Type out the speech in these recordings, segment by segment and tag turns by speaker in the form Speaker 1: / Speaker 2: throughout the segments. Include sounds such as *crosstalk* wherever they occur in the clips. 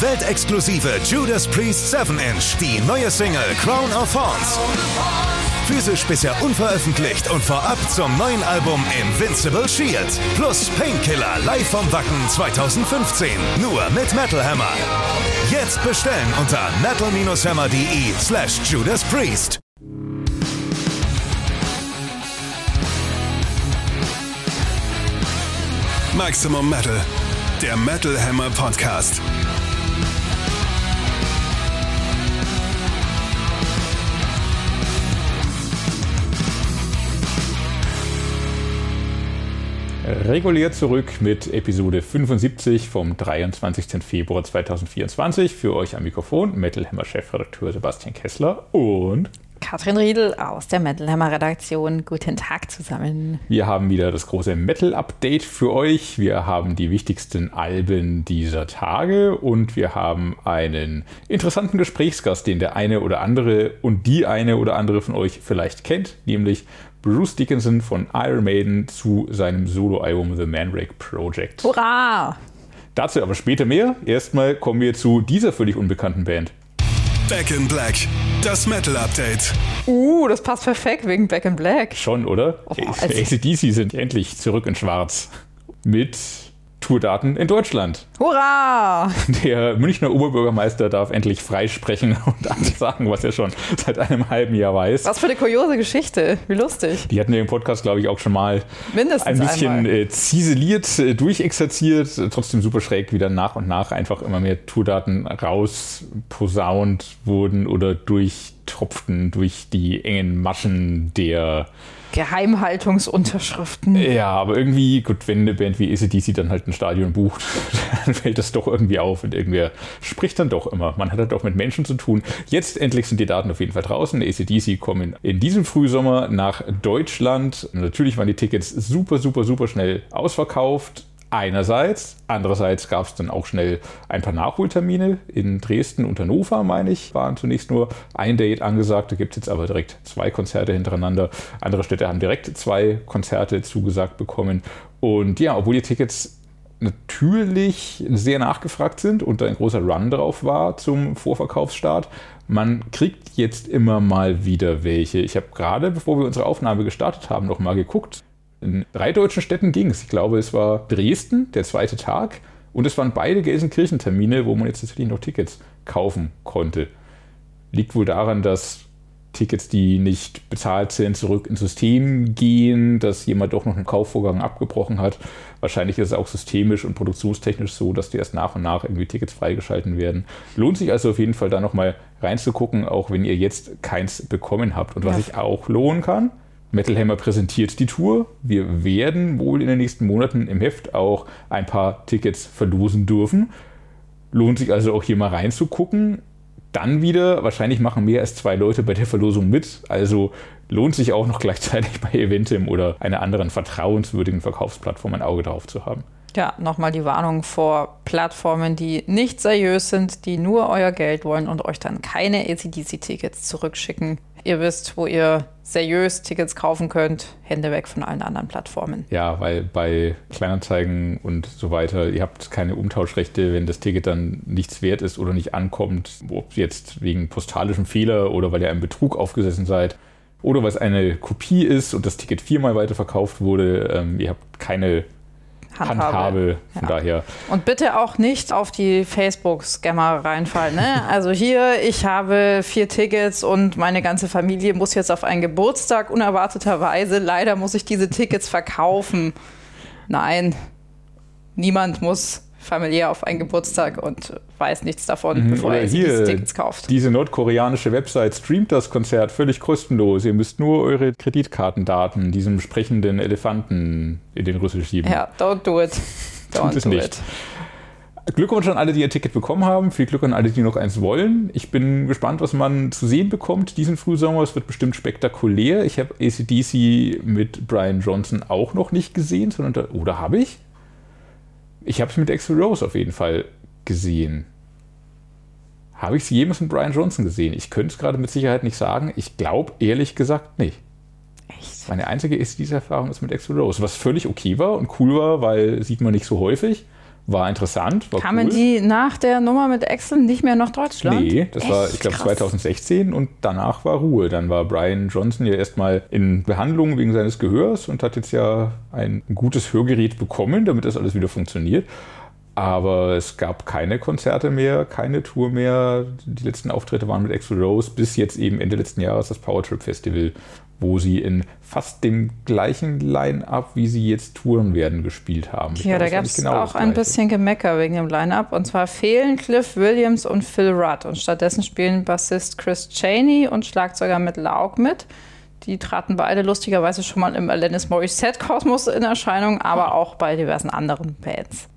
Speaker 1: weltexklusive Judas Priest 7-Inch, die neue Single Crown of Thorns. Physisch bisher unveröffentlicht und vorab zum neuen Album Invincible Shield. Plus Painkiller live vom Wacken 2015. Nur mit Metal Hammer. Jetzt bestellen unter metal-hammer.de slash Judas Priest.
Speaker 2: Maximum Metal, der Metal Hammer Podcast.
Speaker 3: Regulär zurück mit Episode 75 vom 23. Februar 2024. Für euch am Mikrofon Metal Hammer Chefredakteur Sebastian Kessler und
Speaker 4: Katrin Riedel aus der Metal Hammer Redaktion. Guten Tag zusammen.
Speaker 3: Wir haben wieder das große Metal Update für euch. Wir haben die wichtigsten Alben dieser Tage und wir haben einen interessanten Gesprächsgast, den der eine oder andere und die eine oder andere von euch vielleicht kennt, nämlich Bruce Dickinson von Iron Maiden zu seinem Soloalbum The Mandrake Project.
Speaker 4: Hurra!
Speaker 3: Dazu aber später mehr. Erstmal kommen wir zu dieser völlig unbekannten Band.
Speaker 2: Back in Black, das Metal Update.
Speaker 4: Uh, das passt perfekt wegen Back in Black.
Speaker 3: Schon, oder?
Speaker 4: Oh, also-
Speaker 3: ACDC sind endlich zurück in Schwarz. Mit Tourdaten in Deutschland.
Speaker 4: Hurra!
Speaker 3: Der Münchner Oberbürgermeister darf endlich freisprechen *laughs* und alles sagen, was er schon seit einem halben Jahr weiß.
Speaker 4: Was für eine kuriose Geschichte. Wie lustig.
Speaker 3: Die hatten wir im Podcast, glaube ich, auch schon mal
Speaker 4: Mindestens
Speaker 3: ein bisschen
Speaker 4: einmal.
Speaker 3: äh, ziseliert, äh, durchexerziert, trotzdem super schräg, wie dann nach und nach einfach immer mehr Tourdaten rausposaunt wurden oder durchtropften durch die engen Maschen der
Speaker 4: Geheimhaltungsunterschriften.
Speaker 3: Ja, aber irgendwie, gut, wenn eine Band wie ACDC dann halt ein Stadion bucht, *laughs* dann fällt das doch irgendwie auf und irgendwer spricht dann doch immer. Man hat halt auch mit Menschen zu tun. Jetzt endlich sind die Daten auf jeden Fall draußen. ACDC kommen in diesem Frühsommer nach Deutschland. Natürlich waren die Tickets super, super, super schnell ausverkauft. Einerseits, andererseits gab es dann auch schnell ein paar Nachholtermine in Dresden und Hannover, meine ich, waren zunächst nur ein Date angesagt. Da gibt es jetzt aber direkt zwei Konzerte hintereinander. Andere Städte haben direkt zwei Konzerte zugesagt bekommen. Und ja, obwohl die Tickets natürlich sehr nachgefragt sind und da ein großer Run drauf war zum Vorverkaufsstart. Man kriegt jetzt immer mal wieder welche. Ich habe gerade, bevor wir unsere Aufnahme gestartet haben, noch mal geguckt. In drei deutschen Städten ging es. Ich glaube, es war Dresden, der zweite Tag, und es waren beide Gelsenkirchen-Termine, wo man jetzt tatsächlich noch Tickets kaufen konnte. Liegt wohl daran, dass Tickets, die nicht bezahlt sind, zurück ins System gehen, dass jemand doch noch einen Kaufvorgang abgebrochen hat. Wahrscheinlich ist es auch systemisch und produktionstechnisch so, dass die erst nach und nach irgendwie Tickets freigeschalten werden. Lohnt sich also auf jeden Fall da nochmal reinzugucken, auch wenn ihr jetzt keins bekommen habt. Und was
Speaker 4: Ja.
Speaker 3: ich auch lohnen kann, Metal Hammer präsentiert die Tour. Wir werden wohl in den nächsten Monaten im Heft auch ein paar Tickets verlosen dürfen. Lohnt sich also auch hier mal reinzugucken. Dann wieder, wahrscheinlich machen mehr als zwei Leute bei der Verlosung mit. Also lohnt sich auch noch gleichzeitig bei Eventim oder einer anderen vertrauenswürdigen Verkaufsplattform ein Auge drauf zu haben.
Speaker 4: Ja, nochmal die Warnung vor Plattformen, die nicht seriös sind, die nur euer Geld wollen und euch dann keine ACDC-Tickets zurückschicken. Ihr wisst, wo ihr seriös Tickets kaufen könnt. Hände weg von allen anderen Plattformen.
Speaker 3: Ja, weil bei Kleinanzeigen und so weiter, ihr habt keine Umtauschrechte, wenn das Ticket dann nichts wert ist oder nicht ankommt, ob jetzt wegen postalischem Fehler oder weil ihr einem Betrug aufgesessen seid oder weil es eine Kopie ist und das Ticket viermal weiterverkauft wurde. Ähm, ihr habt keine Handhabe, von
Speaker 4: Ja.
Speaker 3: daher.
Speaker 4: Und bitte auch nicht auf die Facebook-Scammer reinfallen. Ne? *laughs* Also hier, ich habe vier Tickets und meine ganze Familie muss jetzt auf einen Geburtstag unerwarteterweise. Leider muss ich diese Tickets verkaufen. Nein, niemand muss familiär auf einen Geburtstag und weiß nichts davon, bevor
Speaker 3: Mhm.
Speaker 4: Er sich
Speaker 3: hier,
Speaker 4: diese Tickets kauft.
Speaker 3: diese nordkoreanische Website streamt das Konzert völlig kostenlos. Ihr müsst nur eure Kreditkartendaten diesem sprechenden Elefanten in den Rüssel schieben.
Speaker 4: Ja, don't do it. *laughs* Don't
Speaker 3: Tut es
Speaker 4: do
Speaker 3: nicht.
Speaker 4: it.
Speaker 3: Glückwunsch an alle, die ihr Ticket bekommen haben. Viel Glück an alle, die noch eins wollen. Ich bin gespannt, was man zu sehen bekommt diesen Frühsommer. Es wird bestimmt spektakulär. Ich habe ACDC mit Brian Johnson auch noch nicht gesehen, sondern da, oder habe ich? Ich habe es mit Axel Rose auf jeden Fall gesehen. Habe ich es jemals mit Brian Johnson gesehen? Ich könnte es gerade mit Sicherheit nicht sagen. Ich glaube ehrlich gesagt nicht.
Speaker 4: Echt?
Speaker 3: Meine einzige ACDC-Erfahrung ist mit Axel Rose, was völlig okay war und cool war, weil sieht man nicht so häufig. War interessant. War
Speaker 4: Kamen
Speaker 3: cool.
Speaker 4: die nach der Nummer mit Excel nicht mehr nach Deutschland?
Speaker 3: Nee, das war,
Speaker 4: Echt
Speaker 3: ich glaube,
Speaker 4: krass.
Speaker 3: 2016 und danach war Ruhe. Dann war Brian Johnson ja erstmal in Behandlung wegen seines Gehörs und hat jetzt ja ein gutes Hörgerät bekommen, damit das alles wieder funktioniert. Aber es gab keine Konzerte mehr, keine Tour mehr. Die letzten Auftritte waren mit Axl Rose bis jetzt eben Ende letzten Jahres das Powertrip Festival, wo sie in fast dem gleichen Line-Up, wie sie jetzt touren werden, gespielt haben. Ich
Speaker 4: Ja,
Speaker 3: glaube,
Speaker 4: da gab es
Speaker 3: genau
Speaker 4: auch ein bisschen Gemecker wegen dem Line-Up. Und zwar fehlen Cliff Williams und Phil Rudd. Und stattdessen spielen Bassist Chris Cheney und Schlagzeuger Matt Laug mit. Die traten beide lustigerweise schon mal im Alanis Morissette-Kosmos in Erscheinung, aber auch bei diversen anderen Bands.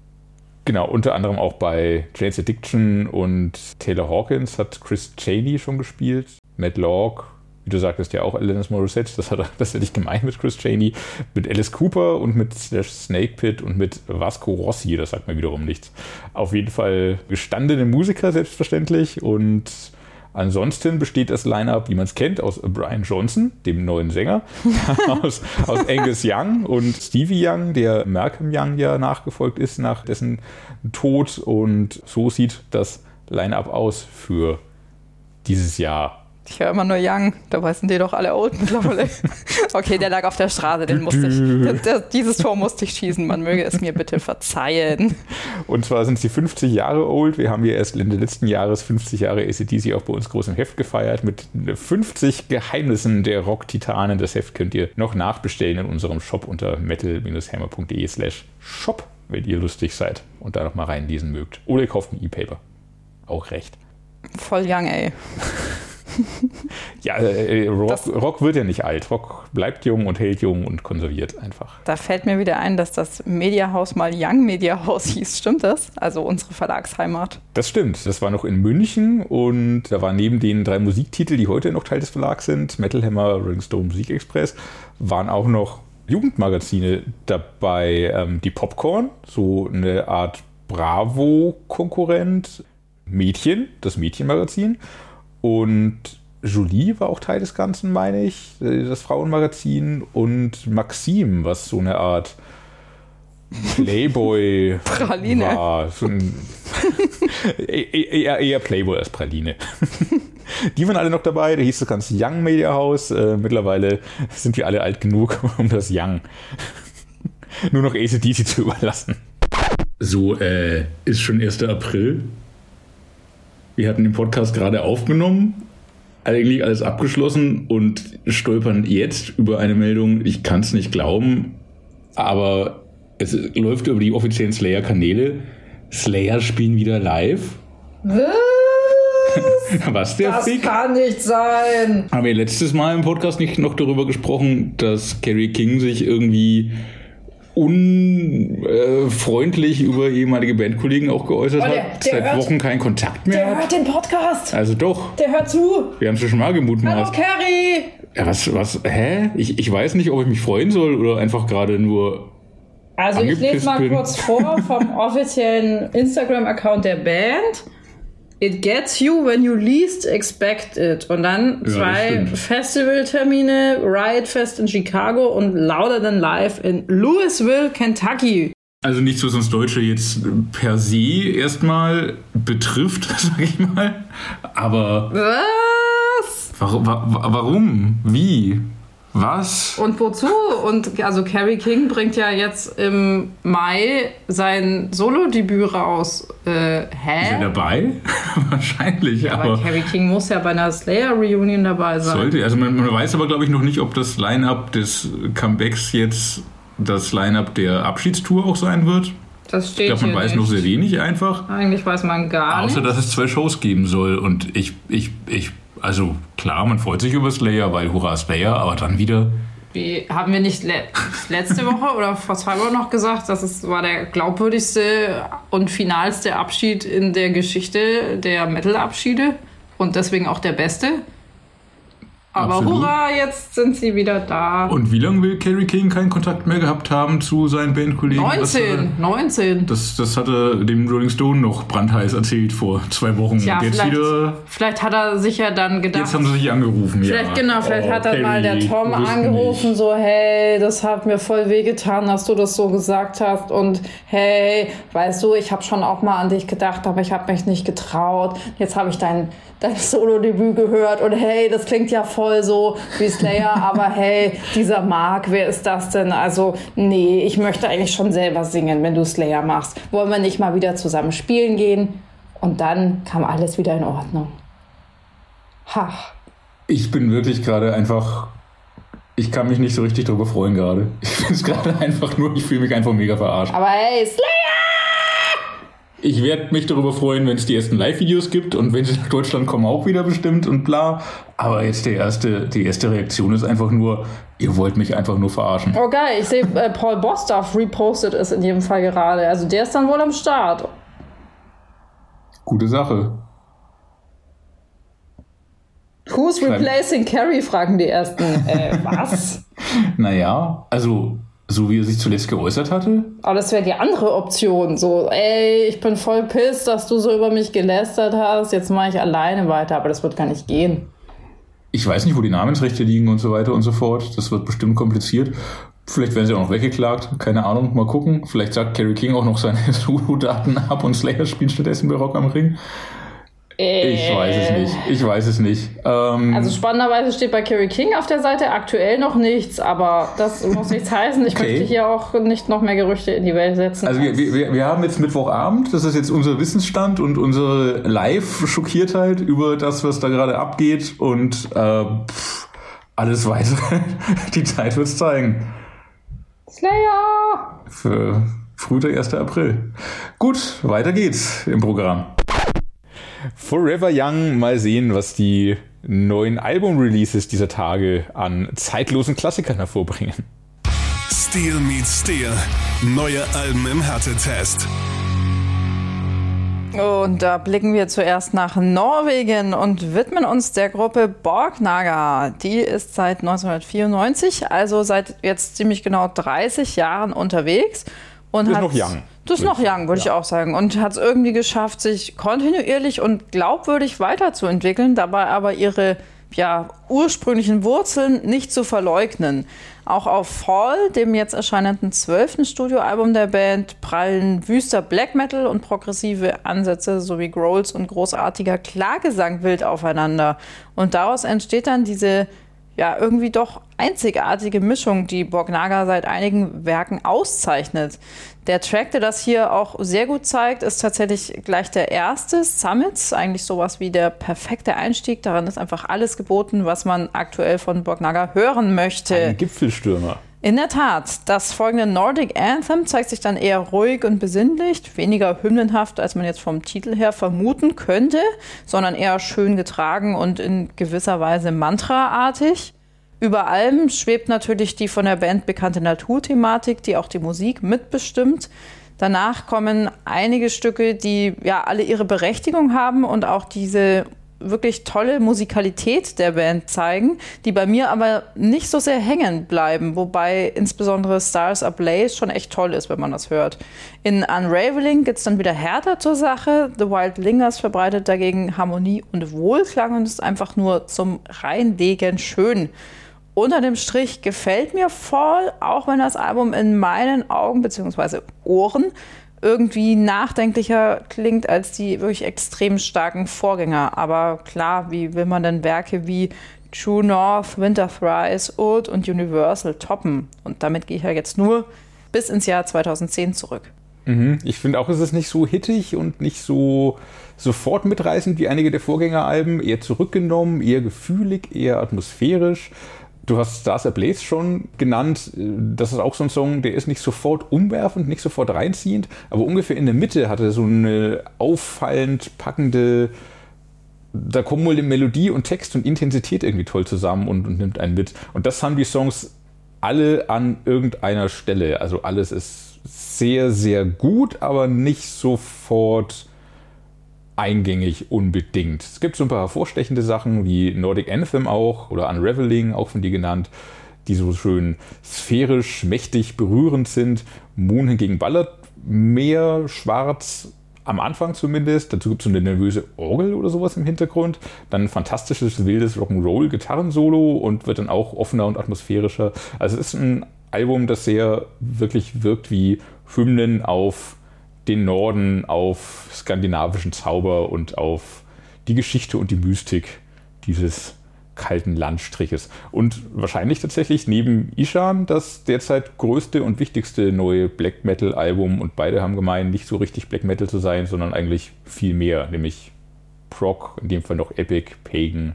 Speaker 3: Genau, unter anderem auch bei Jane's Addiction und Taylor Hawkins hat Chris Cheney schon gespielt. Matt Locke, wie du sagtest, ja auch Alanis Morissette, das hat er das hätte ich gemeint mit Chris Cheney, mit Alice Cooper und mit Slash Snake Pit und mit Vasco Rossi, das sagt mir wiederum nichts. Auf jeden Fall gestandene Musiker selbstverständlich und Ansonsten besteht das Line-Up, wie man es kennt, aus Brian Johnson, dem neuen Sänger, *laughs* aus, aus Angus Young und Stevie Young, der Malcolm Young ja nachgefolgt ist nach dessen Tod. Und so sieht das Line-Up aus für dieses Jahr.
Speaker 4: Ich höre immer nur Young, da sind die doch alle old mittlerweile. *laughs* okay, der lag auf der Straße, den musste ich, das, dieses Tor musste ich schießen. Man möge es mir bitte verzeihen.
Speaker 3: Und zwar sind sie 50 Jahre old. Wir haben ja erst Ende letzten Jahres 50 Jahre ACDC auch bei uns groß im Heft gefeiert mit 50 Geheimnissen der Rock-Titanen. Das Heft könnt ihr noch nachbestellen in unserem Shop unter metal-hammer.de slash shop, wenn ihr lustig seid und da noch mal reinlesen mögt. Oder ihr kauft ein E-Paper. Auch recht.
Speaker 4: Voll Young, ey. *laughs*
Speaker 3: Ja, äh, Rock,
Speaker 4: Das-
Speaker 3: Rock wird ja nicht alt. Rock bleibt jung und hält jung und konserviert einfach.
Speaker 4: Da fällt mir wieder ein, dass das Mediahaus mal Young Mediahaus *laughs* hieß. Stimmt das? Also unsere Verlagsheimat.
Speaker 3: Das stimmt. Das war noch in München und da waren neben den drei Musiktiteln, die heute noch Teil des Verlags sind, Metal Hammer, Rolling Stone, Musik Express, waren auch noch Jugendmagazine dabei. Ähm, die Popcorn, so eine Art Bravo-Konkurrent. Mädchen, das Mädchenmagazin. Und Julie war auch Teil des Ganzen, meine ich, äh, das Frauenmagazin. Und Maxim, was so eine Art Playboy *laughs*
Speaker 4: Praline.
Speaker 3: war. So ein, *laughs* eher, eher Playboy als Praline. *laughs* Die waren alle noch dabei. Da hieß das ganze Young Media House. Äh, mittlerweile sind wir alle alt genug, um das Young nur noch ACDC zu überlassen.
Speaker 5: So, äh, ist schon 1. April. Wir hatten den Podcast gerade aufgenommen, eigentlich alles abgeschlossen und stolpern jetzt über eine Meldung, ich kann es nicht glauben, aber es läuft über die offiziellen Slayer-Kanäle. Slayer spielen wieder live. Was *laughs* der Fick?
Speaker 4: kann nicht sein.
Speaker 5: Haben wir letztes Mal im Podcast nicht noch darüber gesprochen, dass Kerry King sich irgendwie unfreundlich über ehemalige Bandkollegen auch geäußert
Speaker 4: Oh, der-
Speaker 5: hat,
Speaker 4: der
Speaker 5: seit
Speaker 4: hört-
Speaker 5: Wochen keinen Kontakt mehr hat?
Speaker 4: den Podcast.
Speaker 5: Also doch,
Speaker 4: Der hört zu.
Speaker 5: wir haben es schon mal gemutmaßt.
Speaker 4: Carrie.
Speaker 5: Ja, was, was, hä? Ich, ich weiß nicht, ob ich mich freuen soll oder einfach gerade nur.
Speaker 6: Also ich lese mal kurz vor vom *laughs* offiziellen Instagram-Account der Band.
Speaker 4: It gets you when you least expect it. Und dann zwei
Speaker 5: stimmt.
Speaker 4: Festivaltermine, Riot Fest in Chicago und Louder Than Live in Louisville, Kentucky.
Speaker 5: Also nichts, was uns Deutsche jetzt per se erstmal betrifft, *laughs* sag ich mal. Aber
Speaker 4: Was?
Speaker 5: warum? wa- Warum? Wie? Was?
Speaker 4: Und wozu? Und also Carrie King bringt ja jetzt im Mai sein Solo-Debüt raus. Äh,
Speaker 5: Ist er
Speaker 4: hä?
Speaker 5: dabei? *laughs* Wahrscheinlich,
Speaker 4: Aber
Speaker 5: aber.
Speaker 4: Carrie King muss ja bei einer Slayer-Reunion dabei sein.
Speaker 5: Sollte, also man, man weiß aber, glaube ich, noch nicht, ob das Line-Up des Comebacks jetzt das Line-Up der Abschiedstour auch sein wird.
Speaker 4: Das
Speaker 5: Ich
Speaker 4: steht
Speaker 5: glaube, man weiß
Speaker 4: nicht.
Speaker 5: noch sehr wenig einfach.
Speaker 4: Eigentlich weiß man gar
Speaker 5: Außer,
Speaker 4: nicht.
Speaker 5: dass es zwei Shows geben soll. Und ich, ich, ich, also klar, man freut sich über Slayer, weil Hurra Slayer, aber dann wieder.
Speaker 4: Wie, haben wir nicht le letzte Woche oder vor zwei Wochen noch gesagt, dass es war der glaubwürdigste und finalste Abschied in der Geschichte der Metal-Abschiede und deswegen auch der beste? Aber
Speaker 5: Absolut.
Speaker 4: hurra, jetzt sind sie wieder da.
Speaker 5: Und wie lange will Kerry King keinen Kontakt mehr gehabt haben zu seinen Bandkollegen? Das, äh,
Speaker 4: 19, 19.
Speaker 5: Das, das hatte dem Rolling Stone noch brandheiß erzählt vor zwei Wochen.
Speaker 4: Ja,
Speaker 5: jetzt
Speaker 4: vielleicht,
Speaker 5: wieder.
Speaker 4: vielleicht hat er sich ja dann gedacht.
Speaker 5: Jetzt haben sie sich angerufen.
Speaker 4: Vielleicht,
Speaker 5: ja.
Speaker 4: genau, vielleicht
Speaker 5: Oh,
Speaker 4: hat dann mal der Tom angerufen,
Speaker 5: nicht.
Speaker 4: so, hey, das hat mir voll wehgetan, dass du das so gesagt hast und hey, weißt du, ich habe schon auch mal an dich gedacht, aber ich habe mich nicht getraut. Jetzt habe ich dein, dein Solo-Debüt gehört und hey, das klingt ja voll so wie Slayer, *laughs* aber hey, dieser Mark, wer ist das denn? Also, nee, ich möchte eigentlich schon selber singen, wenn du Slayer machst. Wollen wir nicht mal wieder zusammen spielen gehen? Und dann kam alles wieder in Ordnung. Ha.
Speaker 5: Ich bin wirklich gerade einfach. Ich kann mich nicht so richtig darüber freuen gerade. Ich finde es gerade *laughs* einfach nur, ich fühle mich einfach mega verarscht.
Speaker 4: Aber hey, Slayer!
Speaker 5: Ich werde mich darüber freuen, wenn es die ersten Live-Videos gibt und wenn sie nach Deutschland kommen, auch wieder bestimmt und bla. Aber jetzt der erste, die erste Reaktion ist einfach nur, ihr wollt mich einfach nur verarschen.
Speaker 4: Oh geil, ich sehe, äh, Paul Bostaff repostet es in jedem Fall gerade. Also der ist dann wohl am Start.
Speaker 5: Gute Sache.
Speaker 4: Who's replacing Carrie, fragen die ersten. Äh, was? *laughs*
Speaker 5: Naja, also, so wie er sich zuletzt geäußert hatte,
Speaker 4: Aber das wäre die andere Option. So, ey, ich bin voll pisst, dass du so über mich gelästert hast. Jetzt mache ich alleine weiter. Aber das wird gar nicht gehen.
Speaker 5: ich weiß nicht, wo die Namensrechte liegen und so weiter und so fort. Das wird bestimmt kompliziert. Vielleicht werden sie auch noch weggeklagt. Keine Ahnung. Mal gucken. Vielleicht sagt Kerry King auch noch seine *laughs* Solo-Daten ab und Slayer spielt stattdessen bei Rock am Ring. Ich weiß es nicht. Ich weiß es nicht. Ähm,
Speaker 4: Also spannenderweise steht bei Carrie King auf der Seite aktuell noch nichts, aber das muss nichts *laughs* heißen. Ich
Speaker 5: Okay.
Speaker 4: möchte hier auch nicht noch mehr Gerüchte in die Welt setzen.
Speaker 5: Also wir, wir, wir haben jetzt Mittwochabend, das ist jetzt unser Wissensstand und unsere Live-Schockiertheit über das, was da gerade abgeht und äh, pff, alles weitere. *laughs* Die Zeit wird's zeigen.
Speaker 4: Slayer!
Speaker 5: Für früh der 1. April. Gut, weiter geht's im Programm.
Speaker 3: Forever Young, mal sehen, was die neuen Album-Releases dieser Tage an zeitlosen Klassikern hervorbringen.
Speaker 2: Steel meets Steel. Neue Alben im Härtetest.
Speaker 4: Und da blicken wir zuerst nach Norwegen und widmen uns der Gruppe Borgnaga. Die ist seit 1994, also seit jetzt ziemlich genau 30 Jahren unterwegs. Und
Speaker 3: ist
Speaker 4: hat-
Speaker 3: noch young,
Speaker 4: Das ist noch young, würde ich auch sagen. Und hat es irgendwie geschafft, sich kontinuierlich und glaubwürdig weiterzuentwickeln, dabei aber ihre ja, ursprünglichen Wurzeln nicht zu verleugnen. Auch auf Fall, dem jetzt erscheinenden zwölften Studioalbum der Band, prallen wüster Black Metal und progressive Ansätze sowie Growls und großartiger Klagesang wild aufeinander. Und daraus entsteht dann diese ja, irgendwie doch einzigartige Mischung, die Borgnaga seit einigen Werken auszeichnet. Der Track, der das hier auch sehr gut zeigt, ist tatsächlich gleich der erste, Summits, eigentlich sowas wie der perfekte Einstieg. Daran ist einfach alles geboten, was man aktuell von Borgnaga hören möchte.
Speaker 3: Ein Gipfelstürmer.
Speaker 4: In der Tat, das folgende Nordic Anthem zeigt sich dann eher ruhig und besinnlich, weniger hymnenhaft, als man jetzt vom Titel her vermuten könnte, sondern eher schön getragen und in gewisser Weise mantraartig. Über allem schwebt natürlich die von der Band bekannte Naturthematik, die auch die Musik mitbestimmt. Danach kommen einige Stücke, die ja alle ihre Berechtigung haben und auch diese wirklich tolle Musikalität der Band zeigen, die bei mir aber nicht so sehr hängen bleiben, wobei insbesondere Stars Ablaze schon echt toll ist, wenn man das hört. In Unraveling geht es dann wieder härter zur Sache. The Wild Lingers verbreitet dagegen Harmonie und Wohlklang und ist einfach nur zum Reinlegen schön. Unter dem Strich gefällt mir voll, auch wenn das Album in meinen Augen bzw. Ohren irgendwie nachdenklicher klingt als die wirklich extrem starken Vorgänger. Aber klar, wie will man denn Werke wie True North, Winter Thrice, Old und Universal toppen? Und damit gehe ich ja jetzt nur bis ins Jahr 2010 zurück.
Speaker 3: Ich finde auch, es ist nicht so hittig und nicht so sofort mitreißend wie einige der Vorgängeralben. Eher zurückgenommen, eher gefühlig, eher atmosphärisch. Du hast Stars Ablaze schon genannt. Das ist auch so ein Song, der ist nicht sofort umwerfend, nicht sofort reinziehend, aber ungefähr in der Mitte hat er so eine auffallend packende. Da kommen wohl die Melodie und Text und Intensität irgendwie toll zusammen und, und nimmt einen mit. Und das haben die Songs alle an irgendeiner Stelle. Also alles ist sehr, sehr gut, aber nicht sofort eingängig unbedingt. Es gibt so ein paar hervorstechende Sachen wie Nordic Anthem auch oder Unraveling, auch von dir genannt, die so schön sphärisch, mächtig, berührend sind. Moon hingegen ballert mehr schwarz, am Anfang zumindest. Dazu gibt es so eine nervöse Orgel oder sowas im Hintergrund. Dann ein fantastisches, wildes Rock'n'Roll-Gitarrensolo und wird dann auch offener und atmosphärischer. Also es ist ein Album, das sehr wirklich wirkt wie Hymnen auf den Norden, auf skandinavischen Zauber und auf die Geschichte und die Mystik dieses kalten Landstriches. Und wahrscheinlich tatsächlich neben Ishan das derzeit größte und wichtigste neue Black Metal Album. Und beide haben gemeint, nicht so richtig Black Metal zu sein, sondern eigentlich viel mehr, nämlich Prog, in dem Fall noch Epic, Pagan,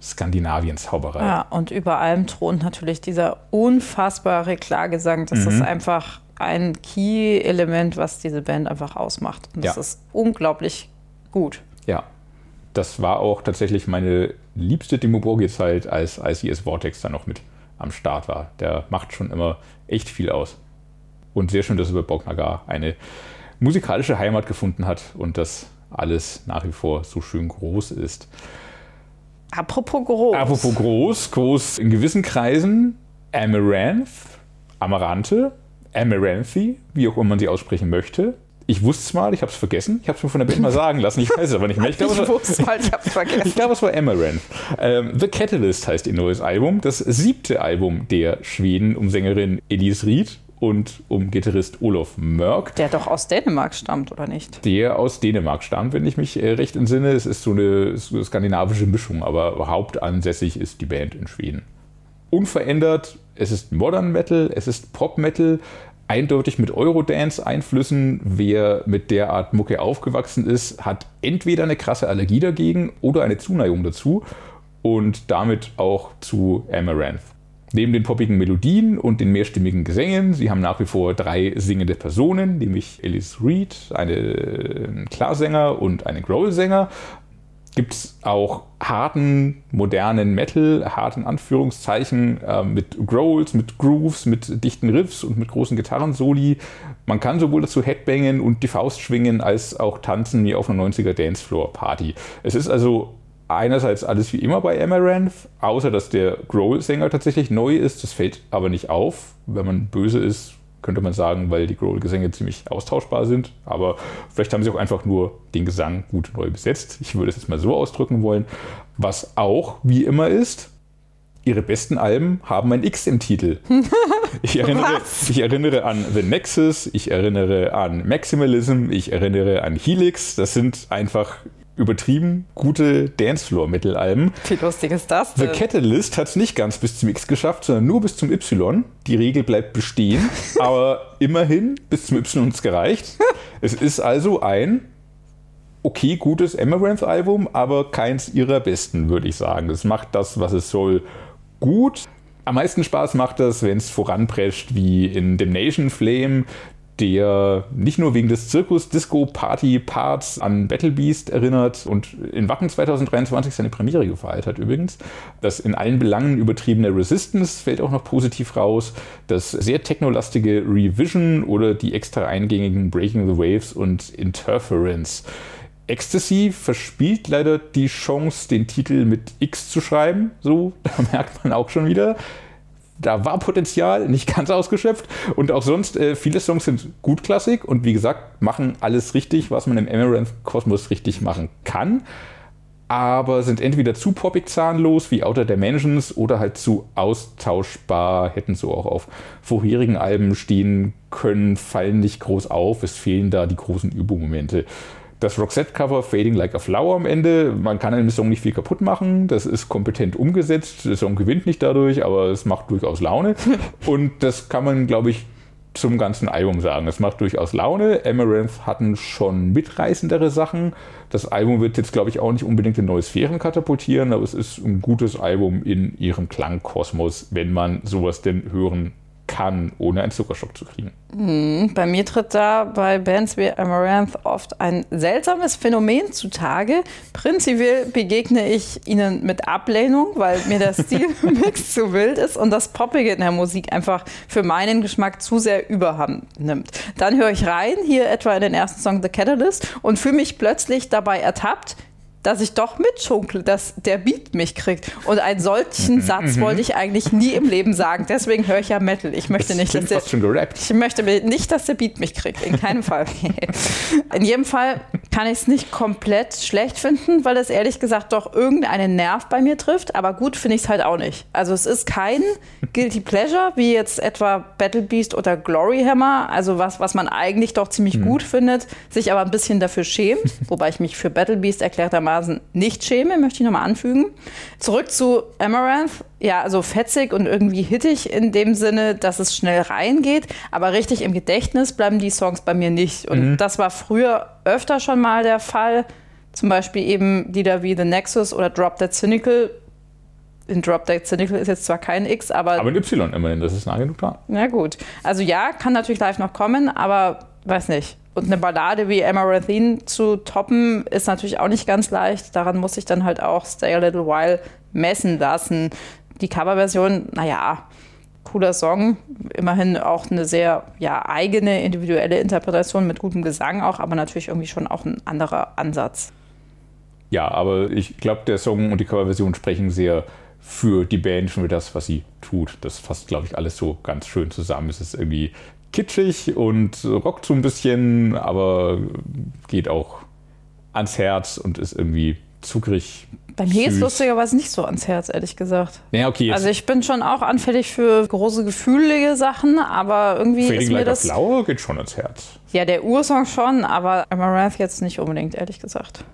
Speaker 3: Skandinavien-Zauberei.
Speaker 4: Ja, und über allem thront natürlich dieser unfassbare Klagesang. Das mhm. ist einfach ein Key-Element, was diese Band einfach ausmacht. Und das ja. ist unglaublich gut.
Speaker 3: Ja, das war auch tatsächlich meine liebste Demo Borgia-Zeit, als ICS Vortex dann noch mit am Start war. Der macht schon immer echt viel aus. Und sehr schön, dass er bei Bognagar eine musikalische Heimat gefunden hat und dass alles nach wie vor so schön groß ist.
Speaker 4: Apropos groß.
Speaker 3: Apropos groß, groß in gewissen Kreisen. Amaranth, Amarante, Amaranthi, wie auch immer man sie aussprechen möchte. Ich wusste es mal, ich habe es vergessen. Ich habe es mir von der Band mal sagen lassen. Ich weiß es aber nicht mehr.
Speaker 4: Ich, glaub, *laughs* ich wusste es mal, ich habe es vergessen.
Speaker 3: Ich glaube, es war Amaranth. Ähm, The Catalyst heißt ihr neues Album. Das siebte Album der Schweden um Sängerin Elise Ried und um Gitarrist Olof Mörk.
Speaker 4: Der doch aus Dänemark stammt, oder nicht?
Speaker 3: Der aus Dänemark stammt, wenn ich mich äh, recht entsinne. Es ist so eine, so eine skandinavische Mischung, aber hauptansässig ist die Band in Schweden. Unverändert, es ist Modern Metal, es ist Pop Metal, eindeutig mit Eurodance-Einflüssen. Wer mit der Art Mucke aufgewachsen ist, hat entweder eine krasse Allergie dagegen oder eine Zuneigung dazu und damit auch zu Amaranth. Neben den poppigen Melodien und den mehrstimmigen Gesängen, sie haben nach wie vor drei singende Personen, nämlich Alice Reed, einen Klarsänger und einen Growl-Sänger, gibt es auch harten, modernen Metal, harten Anführungszeichen, äh, mit Growls, mit Grooves, mit dichten Riffs und mit großen Gitarrensoli. Man kann sowohl dazu Headbangen und die Faust schwingen, als auch tanzen wie auf einer 90er Dancefloor-Party. Es ist also einerseits alles wie immer bei Amaranth, außer dass der Growl-Sänger tatsächlich neu ist. Das fällt aber nicht auf. Wenn man böse ist, könnte man sagen, weil die Growl-Gesänge ziemlich austauschbar sind. Aber vielleicht haben sie auch einfach nur den Gesang gut neu besetzt. Ich würde es jetzt mal so ausdrücken wollen. Was auch wie immer ist, ihre besten Alben haben ein X im Titel. *laughs* Ich erinnere, ich erinnere, an The Nexus, ich erinnere an Maximalism, ich erinnere an Helix. Das sind einfach übertrieben gute Dancefloor-Metal-Alben.
Speaker 4: Wie lustig ist das
Speaker 3: denn? The Catalyst hat es nicht ganz bis zum X geschafft, sondern nur bis zum Y. Die Regel bleibt bestehen, *laughs* aber immerhin bis zum Y ist gereicht. es ist also ein okay gutes Amaranth-Album, aber keins ihrer besten, würde ich sagen. Es macht das, was es soll, gut. Am meisten Spaß macht das, wenn es voranprescht, wie in Damnation Flame, der nicht nur wegen des Zirkus-Disco-Party-Parts an Battle Beast erinnert und in Wacken 2023 seine Premiere gefeiert hat übrigens. Das in allen Belangen übertriebene Resistance fällt auch noch positiv raus. Das sehr technolastige Revision oder die extra eingängigen Breaking the Waves und Interference. Ecstasy verspielt leider die Chance, den Titel mit X zu schreiben. So, da *laughs* merkt man auch schon wieder da war Potenzial, nicht ganz ausgeschöpft. Und auch sonst, äh, viele Songs sind gut Klassik und wie gesagt, machen alles richtig, was man im Amaranth-Kosmos richtig machen kann. Aber sind entweder zu poppig zahnlos wie Outer Dimensions oder halt zu austauschbar, hätten so auch auf vorherigen Alben stehen können, fallen nicht groß auf. Es fehlen da die großen Übungsmomente das Roxette-Cover Fading Like a Flower am Ende. Man kann einem Song nicht viel kaputt machen. Das ist kompetent umgesetzt. Der Song gewinnt nicht dadurch, aber es macht durchaus Laune. *laughs* Und das kann man, glaube ich, zum ganzen Album sagen. Es macht durchaus Laune. Amaranth hatten schon mitreißendere Sachen. Das Album wird jetzt, glaube ich, auch nicht unbedingt in neue Sphären katapultieren, aber es ist ein gutes Album in ihrem Klangkosmos, wenn man sowas denn hören kann, ohne einen Zuckerschock zu kriegen.
Speaker 4: Bei mir tritt da bei Bands wie Amaranth oft ein seltsames Phänomen zutage. Prinzipiell begegne ich ihnen mit Ablehnung, weil mir der Stilmix *laughs* zu wild ist und das Poppige in der Musik einfach für meinen Geschmack zu sehr überhand nimmt. Dann höre ich rein, hier etwa in den ersten Song The Catalyst und fühle mich plötzlich dabei ertappt, dass ich doch mitschunkle, dass der Beat mich kriegt. Und einen solchen Satz wollte ich eigentlich nie im Leben sagen. Deswegen höre ich ja Metal. Ich möchte
Speaker 3: Das
Speaker 4: nicht, dass der,
Speaker 3: fast schon gerappt.
Speaker 4: ich möchte nicht, dass der Beat mich kriegt. In keinem Fall. *laughs* In jedem Fall kann ich es nicht komplett schlecht finden, weil es ehrlich gesagt doch irgendeinen Nerv bei mir trifft. Aber gut finde ich es halt auch nicht. Also es ist kein Guilty Pleasure, wie jetzt etwa Battle Beast oder Glory Hammer. Also was, was man eigentlich doch ziemlich gut findet, sich aber ein bisschen dafür schämt. Wobei ich mich für Battle Beast erklärtermaßen nicht schäme, möchte ich nochmal anfügen. Zurück zu Amaranth. Ja, also fetzig und irgendwie hittig in dem Sinne, dass es schnell reingeht, aber richtig im Gedächtnis bleiben die Songs bei mir nicht. Und das war früher öfter schon mal der Fall. Zum Beispiel eben Lieder wie The Nexus oder Drop Dead Cynical. In Drop Dead Cynical ist jetzt zwar kein X, aber,
Speaker 3: Aber ein Y immerhin, das ist nah genug dran.
Speaker 4: na gut. Also ja, kann natürlich live noch kommen, aber weiß nicht. Und eine Ballade wie Amaranthine zu toppen, ist natürlich auch nicht ganz leicht. Daran muss ich dann halt auch Stay a Little While messen lassen. Die Coverversion, naja, cooler Song. Immerhin auch eine sehr ja, eigene, individuelle Interpretation mit gutem Gesang auch, aber natürlich irgendwie schon auch ein anderer Ansatz.
Speaker 3: Ja, aber ich glaube, der Song und die Coverversion sprechen sehr für die Band, für das, was sie tut. Das fasst, glaube ich, alles so ganz schön zusammen. Es ist irgendwie kitschig und rockt so ein bisschen, aber geht auch ans Herz und ist irgendwie zuckrig.
Speaker 4: Bei mir ist lustigerweise nicht so ans Herz, ehrlich gesagt.
Speaker 3: Ja, okay, jetzt
Speaker 4: Also ich bin schon auch anfällig für große gefühlige Sachen, aber irgendwie ist
Speaker 3: Fading
Speaker 4: mir
Speaker 3: Like
Speaker 4: das...
Speaker 3: Flower geht schon ans Herz.
Speaker 4: Ja, der Ursong schon, aber Amaranth jetzt nicht unbedingt, ehrlich gesagt.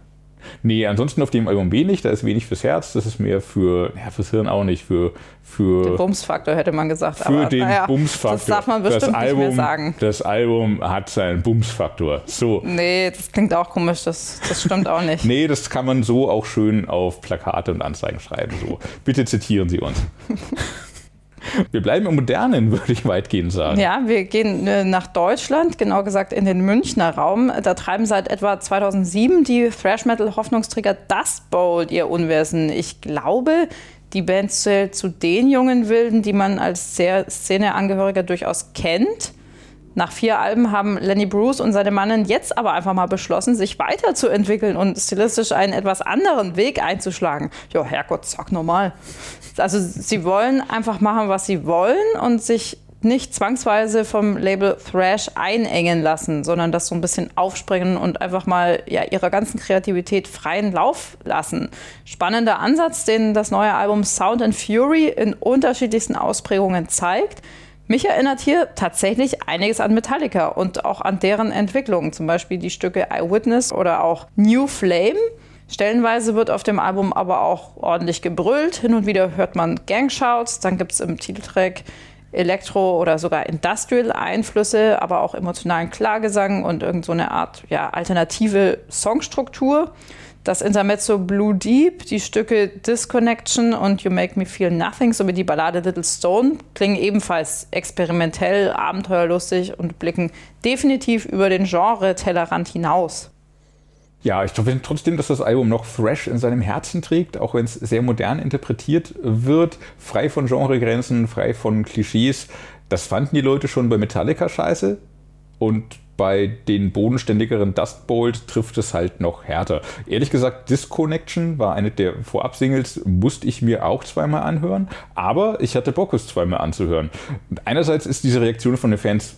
Speaker 3: Nee, ansonsten auf dem Album wenig, da ist wenig fürs Herz, das ist mehr für, ja, fürs Hirn auch nicht, für, für,
Speaker 4: Bumsfaktor hätte man gesagt.
Speaker 3: für
Speaker 4: aber,
Speaker 3: den
Speaker 4: naja,
Speaker 3: Bumsfaktor.
Speaker 4: Das darf man bestimmt
Speaker 3: das Album,
Speaker 4: nicht mehr sagen.
Speaker 3: Das Album hat seinen Bumsfaktor. So.
Speaker 4: Nee, das klingt auch komisch, das, das stimmt auch nicht. *laughs*
Speaker 3: Nee, das kann man so auch schön auf Plakate und Anzeigen schreiben. So. Bitte zitieren Sie uns. *laughs* *laughs* Wir bleiben im Modernen, würde ich weitgehend sagen.
Speaker 4: Ja, wir gehen äh, nach Deutschland, genau gesagt in den Münchner Raum. Da treiben seit etwa 2007 die Thrash-Metal-Hoffnungsträger Dust Bowl ihr Unwesen. Ich glaube, die Band zählt zu den jungen Wilden, die man als Szeneangehöriger durchaus kennt. Nach vier Alben haben Lenny Bruce und seine Mannen jetzt aber einfach mal beschlossen, sich weiterzuentwickeln und stilistisch einen etwas anderen Weg einzuschlagen. Jo, Herrgott, sag normal. Also sie wollen einfach machen, was sie wollen und sich nicht zwangsweise vom Label Thrash einengen lassen, sondern das so ein bisschen aufspringen und einfach mal ja, ihrer ganzen Kreativität freien Lauf lassen. Spannender Ansatz, den das neue Album Sound and Fury in unterschiedlichsten Ausprägungen zeigt. Mich erinnert hier tatsächlich einiges an Metallica und auch an deren Entwicklung, zum Beispiel die Stücke Eyewitness oder auch New Flame. Stellenweise wird auf dem Album aber auch ordentlich gebrüllt. Hin und wieder hört man Gangshouts, dann gibt es im Titeltrack Elektro- oder sogar Industrial-Einflüsse, aber auch emotionalen Klagesang und irgend so Art ja, alternative Songstruktur. Das Intermezzo Blue Deep, die Stücke Disconnection und You Make Me Feel Nothing sowie die Ballade Little Stone klingen ebenfalls experimentell, abenteuerlustig und blicken definitiv über den Genre-Tellerrand hinaus.
Speaker 3: Ja, ich finde trotzdem, dass das Album noch Thrash in seinem Herzen trägt, auch wenn es sehr modern interpretiert wird, frei von Genregrenzen, frei von Klischees. Das fanden die Leute schon bei Metallica scheiße und bei den bodenständigeren Dust Bolt trifft es halt noch härter. Ehrlich gesagt, Disconnection war eine der Vorab-Singles, musste ich mir auch zweimal anhören, aber ich hatte Bock, es zweimal anzuhören. Einerseits ist diese Reaktion von den Fans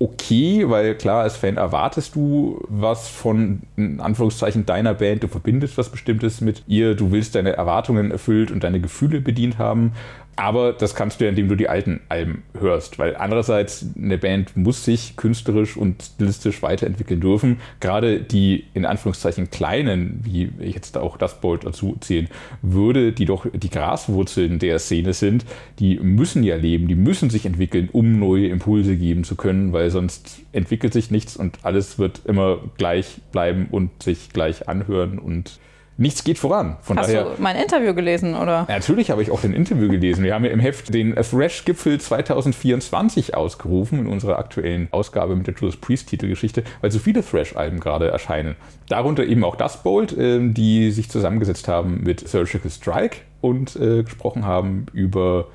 Speaker 3: okay, weil klar, als Fan erwartest du was von, in Anführungszeichen, deiner Band, du verbindest was Bestimmtes mit ihr, du willst deine Erwartungen erfüllt und deine Gefühle bedient haben. Aber das kannst du ja, indem du die alten Alben hörst, weil andererseits eine Band muss sich künstlerisch und stilistisch weiterentwickeln dürfen. Gerade die in Anführungszeichen kleinen, wie ich jetzt auch das Bolt dazu zählen würde, die doch die Graswurzeln der Szene sind, die müssen ja leben, die müssen sich entwickeln, um neue Impulse geben zu können, weil sonst entwickelt sich nichts und alles wird immer gleich bleiben und sich gleich anhören und nichts geht voran. Von
Speaker 4: Hast
Speaker 3: daher,
Speaker 4: du mein Interview gelesen, oder?
Speaker 3: Natürlich habe ich auch den Interview gelesen. Wir haben ja im Heft den Thrash-Gipfel 2024 ausgerufen in unserer aktuellen Ausgabe mit der Judas Priest-Titelgeschichte, weil so viele Thrash-Alben gerade erscheinen. Darunter eben auch Dust Bolt, äh, die sich zusammengesetzt haben mit Surgical Strike und äh, gesprochen haben über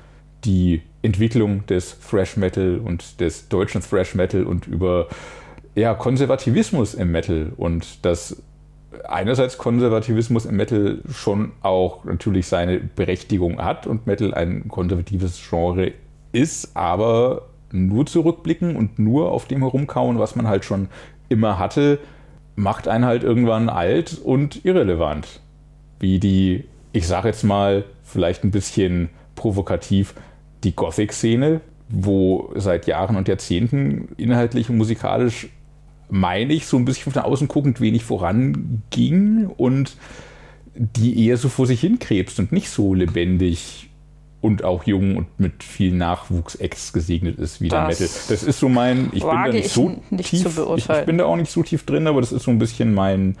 Speaker 3: die Entwicklung des Thrash Metal und des deutschen Thrash Metal und über ja, Konservativismus im Metal und das einerseits Konservativismus im Metal schon auch natürlich seine Berechtigung hat und Metal ein konservatives Genre ist, aber nur zurückblicken und nur auf dem herumkauen, was man halt schon immer hatte, macht einen halt irgendwann alt und irrelevant. Wie die, ich sag jetzt mal, vielleicht ein bisschen provokativ, die Gothic-Szene, wo seit Jahren und Jahrzehnten inhaltlich und musikalisch meine ich, so ein bisschen von außen guckend wenig voranging und die eher so vor sich hinkrebst und nicht so lebendig und auch jung und mit viel Nachwuchs-Acts gesegnet ist wie der
Speaker 4: Das
Speaker 3: Metal. Das ist so mein, ich bin da nicht
Speaker 4: ich
Speaker 3: so
Speaker 4: nicht
Speaker 3: tief, ich, ich bin da auch nicht so tief drin, aber das ist so ein bisschen mein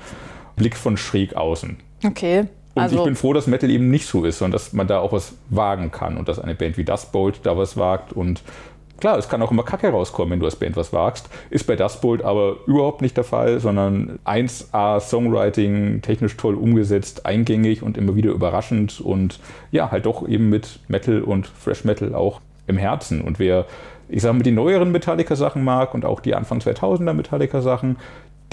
Speaker 3: Blick von schräg außen.
Speaker 4: Okay.
Speaker 3: Und
Speaker 4: Also,
Speaker 3: ich bin froh, dass Metal eben nicht so ist, sondern dass man da auch was wagen kann und dass eine Band wie Dust Bolt da was wagt. Und klar, es kann auch immer Kacke rauskommen, wenn du als Band was wagst. Ist bei Dust Bolt aber überhaupt nicht der Fall, sondern 1A Songwriting, technisch toll umgesetzt, eingängig und immer wieder überraschend und ja, halt doch eben mit Metal und Fresh Metal auch im Herzen. Und wer, ich sage mal, die neueren Metallica-Sachen mag und auch die Anfang 2000er Metallica-Sachen,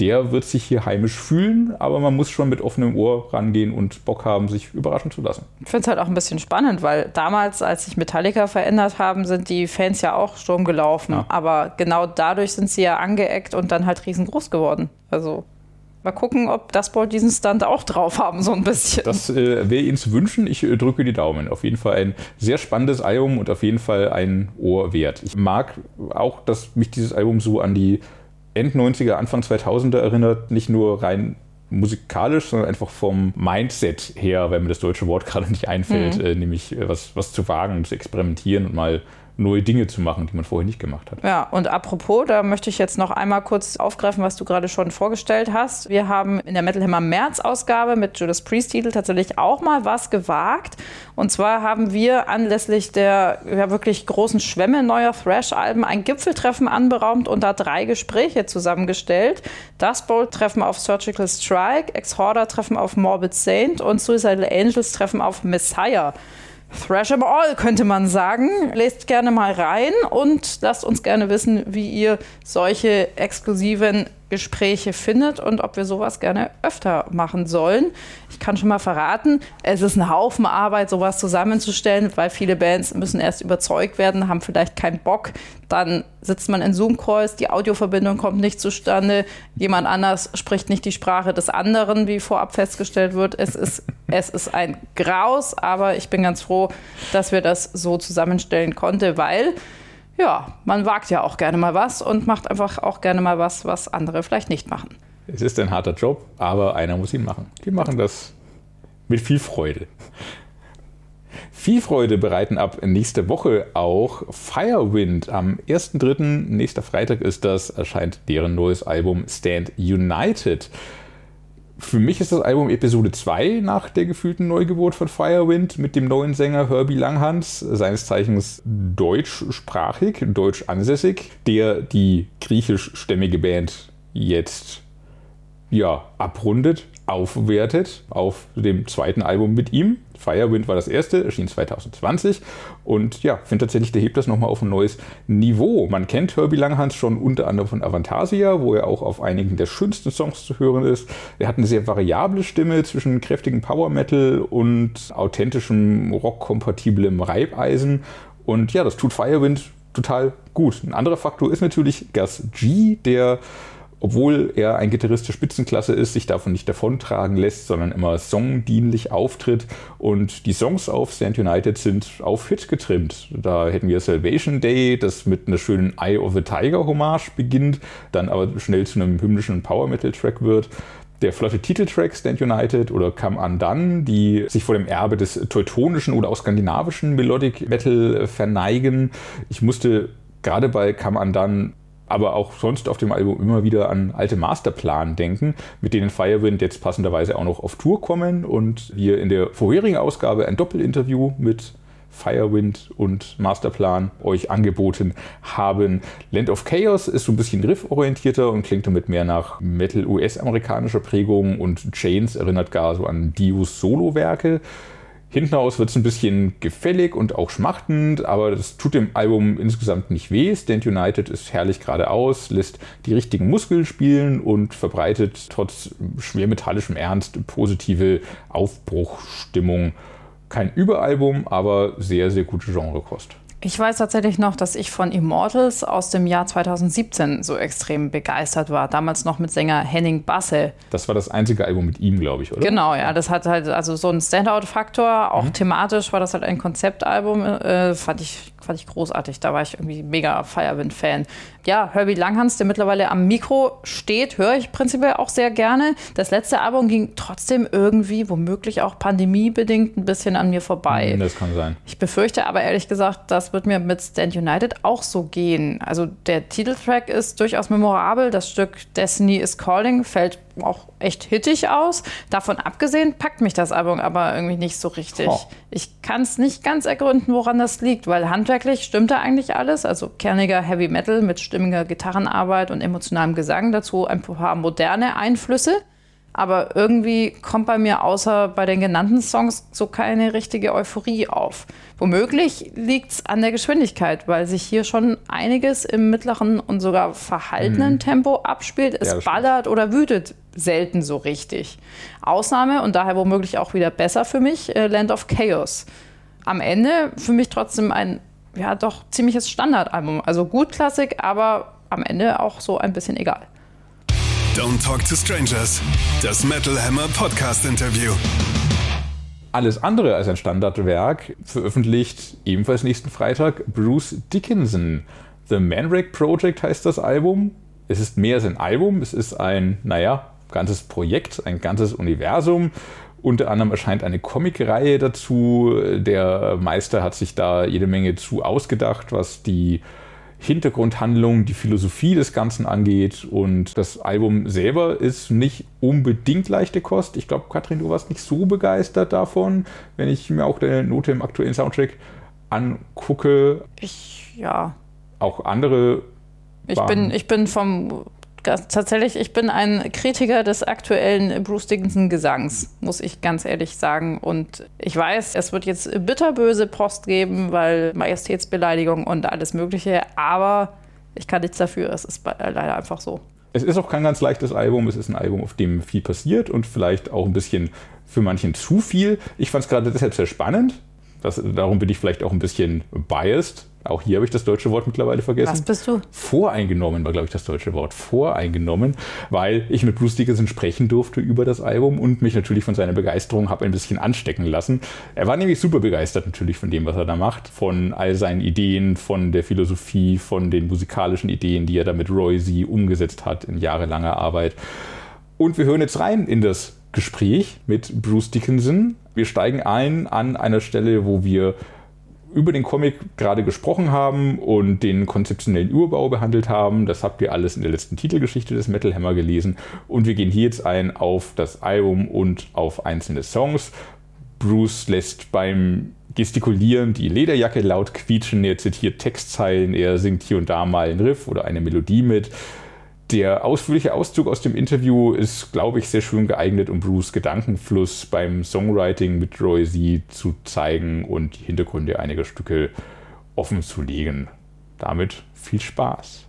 Speaker 3: der wird sich hier heimisch fühlen, aber man muss schon mit offenem Ohr rangehen und Bock haben, sich überraschen zu lassen.
Speaker 4: ich finde es halt auch ein bisschen spannend, weil damals, als sich Metallica verändert haben, sind die Fans ja auch Sturm gelaufen.
Speaker 3: Ja.
Speaker 4: Aber genau dadurch sind sie ja angeeckt und dann halt riesengroß geworden. Also mal gucken, ob das Board diesen Stunt auch drauf haben, so ein bisschen.
Speaker 3: Das äh, wäre Ihnen zu wünschen. Ich äh, drücke die Daumen. Auf jeden Fall ein sehr spannendes Album und auf jeden Fall ein Ohr wert. Ich mag auch, dass mich dieses Album so an die End 90er, Anfang 2000er erinnert. Nicht nur rein musikalisch, sondern einfach vom Mindset her, wenn mir das deutsche Wort gerade nicht einfällt, äh, nämlich äh, was, was zu wagen, zu experimentieren und mal neue Dinge zu machen, die man vorher nicht gemacht hat.
Speaker 4: Ja, und apropos, da möchte ich jetzt noch einmal kurz aufgreifen, was du gerade schon vorgestellt hast. Wir haben in der Metal Hammer März-Ausgabe mit Judas Priest-Titel tatsächlich auch mal was gewagt. Und zwar haben wir anlässlich der ja, wirklich großen Schwemme neuer Thrash-Alben ein Gipfeltreffen anberaumt und da drei Gespräche zusammengestellt. Das Bolt-Treffen auf Surgical Strike, Exhorder-Treffen auf Morbid Saint und Suicidal Angels-Treffen auf Messiah. Thrash 'em all, könnte man sagen. Lest gerne mal rein und lasst uns gerne wissen, wie ihr solche exklusiven Gespräche findet und ob wir sowas gerne öfter machen sollen. Ich kann schon mal verraten, es ist ein Haufen Arbeit, sowas zusammenzustellen, weil viele Bands müssen erst überzeugt werden, haben vielleicht keinen Bock. Dann sitzt man in Zoom-Calls, die Audioverbindung kommt nicht zustande, jemand anders spricht nicht die Sprache des anderen, wie vorab festgestellt wird. Es ist, *laughs* es ist ein Graus, aber ich bin ganz froh, dass wir das so zusammenstellen konnten, weil ja, man wagt ja auch gerne mal was und macht einfach auch gerne mal was, was andere vielleicht nicht machen.
Speaker 3: Es ist ein harter Job, aber einer muss ihn machen. Die machen das mit viel Freude. Viel Freude bereiten ab nächste Woche auch Firewind. Am 1.3., nächster Freitag ist das, erscheint deren neues Album Stand United. Für mich ist das Album Episode 2 nach der gefühlten Neugeburt von Firewind mit dem neuen Sänger Herbie Langhans, seines Zeichens deutschsprachig, deutsch ansässig, der die griechischstämmige Band jetzt ja, abrundet, aufwertet auf dem zweiten Album mit ihm. Firewind war das erste, erschien 2020 und ja, finde tatsächlich, der hebt das nochmal auf ein neues Niveau. Man kennt Herbie Langhans schon unter anderem von Avantasia, wo er auch auf einigen der schönsten Songs zu hören ist. Er hat eine sehr variable Stimme zwischen kräftigem Power Metal und authentischem Rock-kompatiblem Reibeisen und ja, das tut Firewind total gut. Ein anderer Faktor ist natürlich Gus G, der obwohl er ein Gitarrist der Spitzenklasse ist, sich davon nicht davontragen lässt, sondern immer songdienlich auftritt. Und die Songs auf Stand United sind auf Hit getrimmt. Da hätten wir Salvation Day, das mit einer schönen Eye of the Tiger Hommage beginnt, dann aber schnell zu einem hymnischen Power Metal Track wird. Der flotte Titeltrack Stand United oder Come Undone, die sich vor dem Erbe des teutonischen oder auch skandinavischen Melodic Metal verneigen. Ich musste gerade bei Come Undone aber auch sonst auf dem Album immer wieder an alte Masterplan denken, mit denen Firewind jetzt passenderweise auch noch auf Tour kommen und wir in der vorherigen Ausgabe ein Doppelinterview mit Firewind und Masterplan euch angeboten haben. Land of Chaos ist so ein bisschen rifforientierter und klingt damit mehr nach Metal US-amerikanischer Prägung und Chains erinnert gar so an Dios Solo-Werke. Hinten raus wird es ein bisschen gefällig und auch schmachtend, aber das tut dem Album insgesamt nicht weh. Stand United ist herrlich geradeaus, lässt die richtigen Muskeln spielen und verbreitet trotz schwermetallischem Ernst positive Aufbruchstimmung. Kein Überalbum, aber sehr, sehr gute Genrekost.
Speaker 4: Ich weiß tatsächlich noch, dass ich von Immortals aus dem Jahr 2017 so extrem begeistert war. Damals noch mit Sänger Henning Basse.
Speaker 3: Das war das einzige Album mit ihm, glaube ich, oder?
Speaker 4: Genau, ja. Das hat halt also so einen Standout-Faktor. Auch mhm. thematisch war das halt ein Konzeptalbum. Äh, fand ich fand ich großartig. Da war ich irgendwie mega Firewind-Fan. Ja, Herbie Langhans, der mittlerweile am Mikro steht, höre ich prinzipiell auch sehr gerne. Das letzte Album ging trotzdem irgendwie, womöglich auch pandemiebedingt, ein bisschen an mir vorbei.
Speaker 3: Hm, das kann sein.
Speaker 4: Ich befürchte aber ehrlich gesagt, das wird mir mit Stand United auch so gehen. Also der Titeltrack ist durchaus memorabel. Das Stück Destiny is Calling fällt auch echt hittig aus. Davon abgesehen packt mich das Album aber irgendwie nicht so richtig. Oh. Ich kann es nicht ganz ergründen, woran das liegt, weil handwerklich stimmt da eigentlich alles. Also kerniger Heavy Metal mit stimmiger Gitarrenarbeit und emotionalem Gesang, dazu ein paar moderne Einflüsse. Aber irgendwie kommt bei mir außer bei den genannten Songs so keine richtige Euphorie auf. Womöglich liegt es an der Geschwindigkeit, weil sich hier schon einiges im mittleren und sogar verhaltenen mhm. Tempo abspielt. Es ja, ballert oder wütet selten so richtig. Ausnahme und daher womöglich auch wieder besser für mich, äh, Land of Chaos. Am Ende für mich trotzdem ein, ja, doch ziemliches Standardalbum. Also gut Klassik, aber am Ende auch so ein bisschen egal.
Speaker 2: Don't Talk to Strangers, das Metal Hammer Podcast Interview.
Speaker 3: Alles andere als ein Standardwerk veröffentlicht ebenfalls nächsten Freitag Bruce Dickinson. The Mandrake Project heißt das Album. Es ist mehr als ein Album, es ist ein, naja, ganzes Projekt, ein ganzes Universum. Unter anderem erscheint eine Comicreihe dazu. Der Meister hat sich da jede Menge zu ausgedacht, was die Hintergrundhandlung, die Philosophie des Ganzen angeht. Und das Album selber ist nicht unbedingt leichte Kost. Ich glaube, Katrin, du warst nicht so begeistert davon, wenn ich mir auch deine Note im aktuellen Soundtrack angucke.
Speaker 4: Ich, ja.
Speaker 3: Auch andere.
Speaker 4: Ich bin, ich bin vom tatsächlich, ich bin ein Kritiker des aktuellen Bruce Dickinson Gesangs, muss ich ganz ehrlich sagen. Und ich weiß, es wird jetzt bitterböse Post geben, weil Majestätsbeleidigung und alles Mögliche, aber ich kann nichts dafür. Es ist leider einfach so.
Speaker 3: Es ist auch kein ganz leichtes Album. Es ist ein Album, auf dem viel passiert und vielleicht auch ein bisschen für manchen zu viel. Ich fand es gerade deshalb sehr spannend. Das, darum bin ich vielleicht auch ein bisschen biased, auch hier habe ich das deutsche Wort mittlerweile vergessen.
Speaker 4: Was bist du?
Speaker 3: Voreingenommen war, glaube ich, das deutsche Wort. Voreingenommen, weil ich mit Bruce Dickinson sprechen durfte über das Album und mich natürlich von seiner Begeisterung habe ein bisschen anstecken lassen. Er war nämlich super begeistert natürlich von dem, was er da macht, von all seinen Ideen, von der Philosophie, von den musikalischen Ideen, die er da mit Roy Z umgesetzt hat in jahrelanger Arbeit. Und wir hören jetzt rein in das Gespräch mit Bruce Dickinson. Wir steigen ein an einer Stelle, wo wir über den Comic gerade gesprochen haben und den konzeptionellen Überbau behandelt haben. Das habt ihr alles in der letzten Titelgeschichte des Metal Hammer gelesen. Und wir gehen hier jetzt ein auf das Album und auf einzelne Songs. Bruce lässt beim Gestikulieren die Lederjacke laut quietschen. Er zitiert Textzeilen, er singt hier und da mal einen Riff oder eine Melodie mit. Der ausführliche Auszug aus dem Interview ist, glaube ich, sehr schön geeignet, um Bruce Gedankenfluss beim Songwriting mit Roy Z zu zeigen und die Hintergründe einiger Stücke offen zu legen. Damit viel Spaß.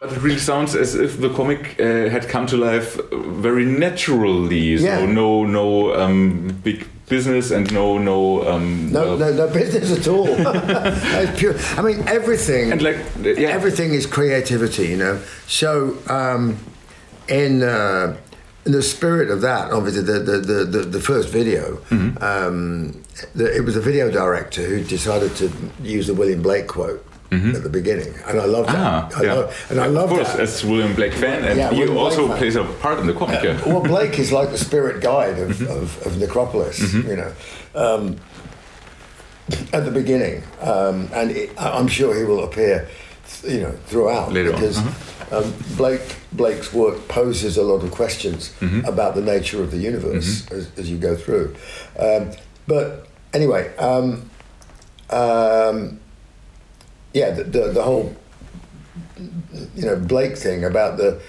Speaker 5: But it really sounds as if the comic uh, had come to life very naturally. Yeah. So no, no um, big business and no no um,
Speaker 7: no, no no business at all. *laughs* pure. I mean everything. And like yeah. everything is creativity, you know. So um, in. Uh, in the spirit of that, obviously, the the, the, the, first video, mm-hmm. um, the, it was a video director who decided to use the William Blake quote mm-hmm. at the beginning, and I love that. Ah, I
Speaker 5: yeah.
Speaker 7: love, and I love
Speaker 5: of course,
Speaker 7: that.
Speaker 5: as William Blake fan, and yeah, he also Blake plays a part in the comic. Uh,
Speaker 7: yeah. well, Blake is like the spirit guide of, mm-hmm. of, of Necropolis, mm-hmm. you know. Um, at the beginning, um, and it, I'm sure he will appear, you know, throughout
Speaker 5: Later
Speaker 7: because
Speaker 5: uh-huh.
Speaker 7: um, Blake Blake's work poses a lot of questions
Speaker 5: Mm-hmm.
Speaker 7: about the nature of the universe as, as you go through. Um, but anyway, um, um, yeah, the, the the whole you know Blake thing about the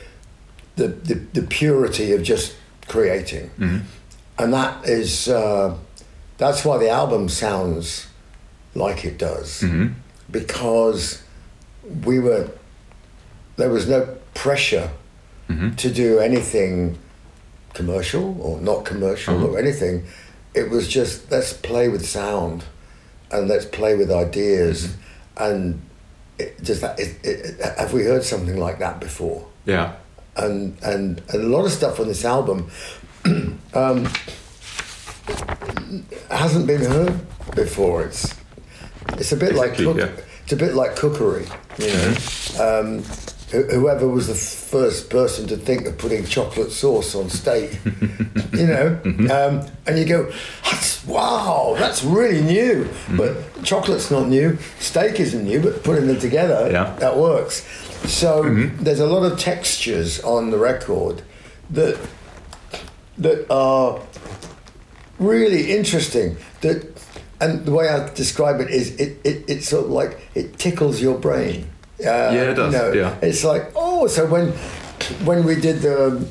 Speaker 7: the the, the purity of just creating, mm-hmm. and that is uh, that's why the album sounds like it does. Mm-hmm. Because we were there was no pressure mm-hmm. to do anything commercial or not commercial uh-huh. or anything. It was just let's play with sound and let's play with ideas and it, does that it, it, have we heard something like that before?
Speaker 5: Yeah.
Speaker 7: and and, and a lot of stuff on this album *clears throat* um, hasn't been heard before. It's it's a bit
Speaker 5: Exactly,
Speaker 7: like cook,
Speaker 5: yeah. Mm-hmm.
Speaker 7: it's a bit like cookery, you know. Um, who- whoever was the first person to think of putting chocolate sauce on steak, *laughs* you know,
Speaker 5: Mm-hmm.
Speaker 7: um, and you go, that's wow, that's really new.
Speaker 5: Mm-hmm.
Speaker 7: But chocolate's not new, steak isn't new, but putting them together,
Speaker 5: Yeah.
Speaker 7: that works. So
Speaker 5: Mm-hmm.
Speaker 7: there's a lot of textures on the record that that are really interesting. That and the way I describe it is it, it it's sort of like it tickles your brain.
Speaker 5: Yeah, it does, yeah.
Speaker 7: It's like oh, so when when we did the,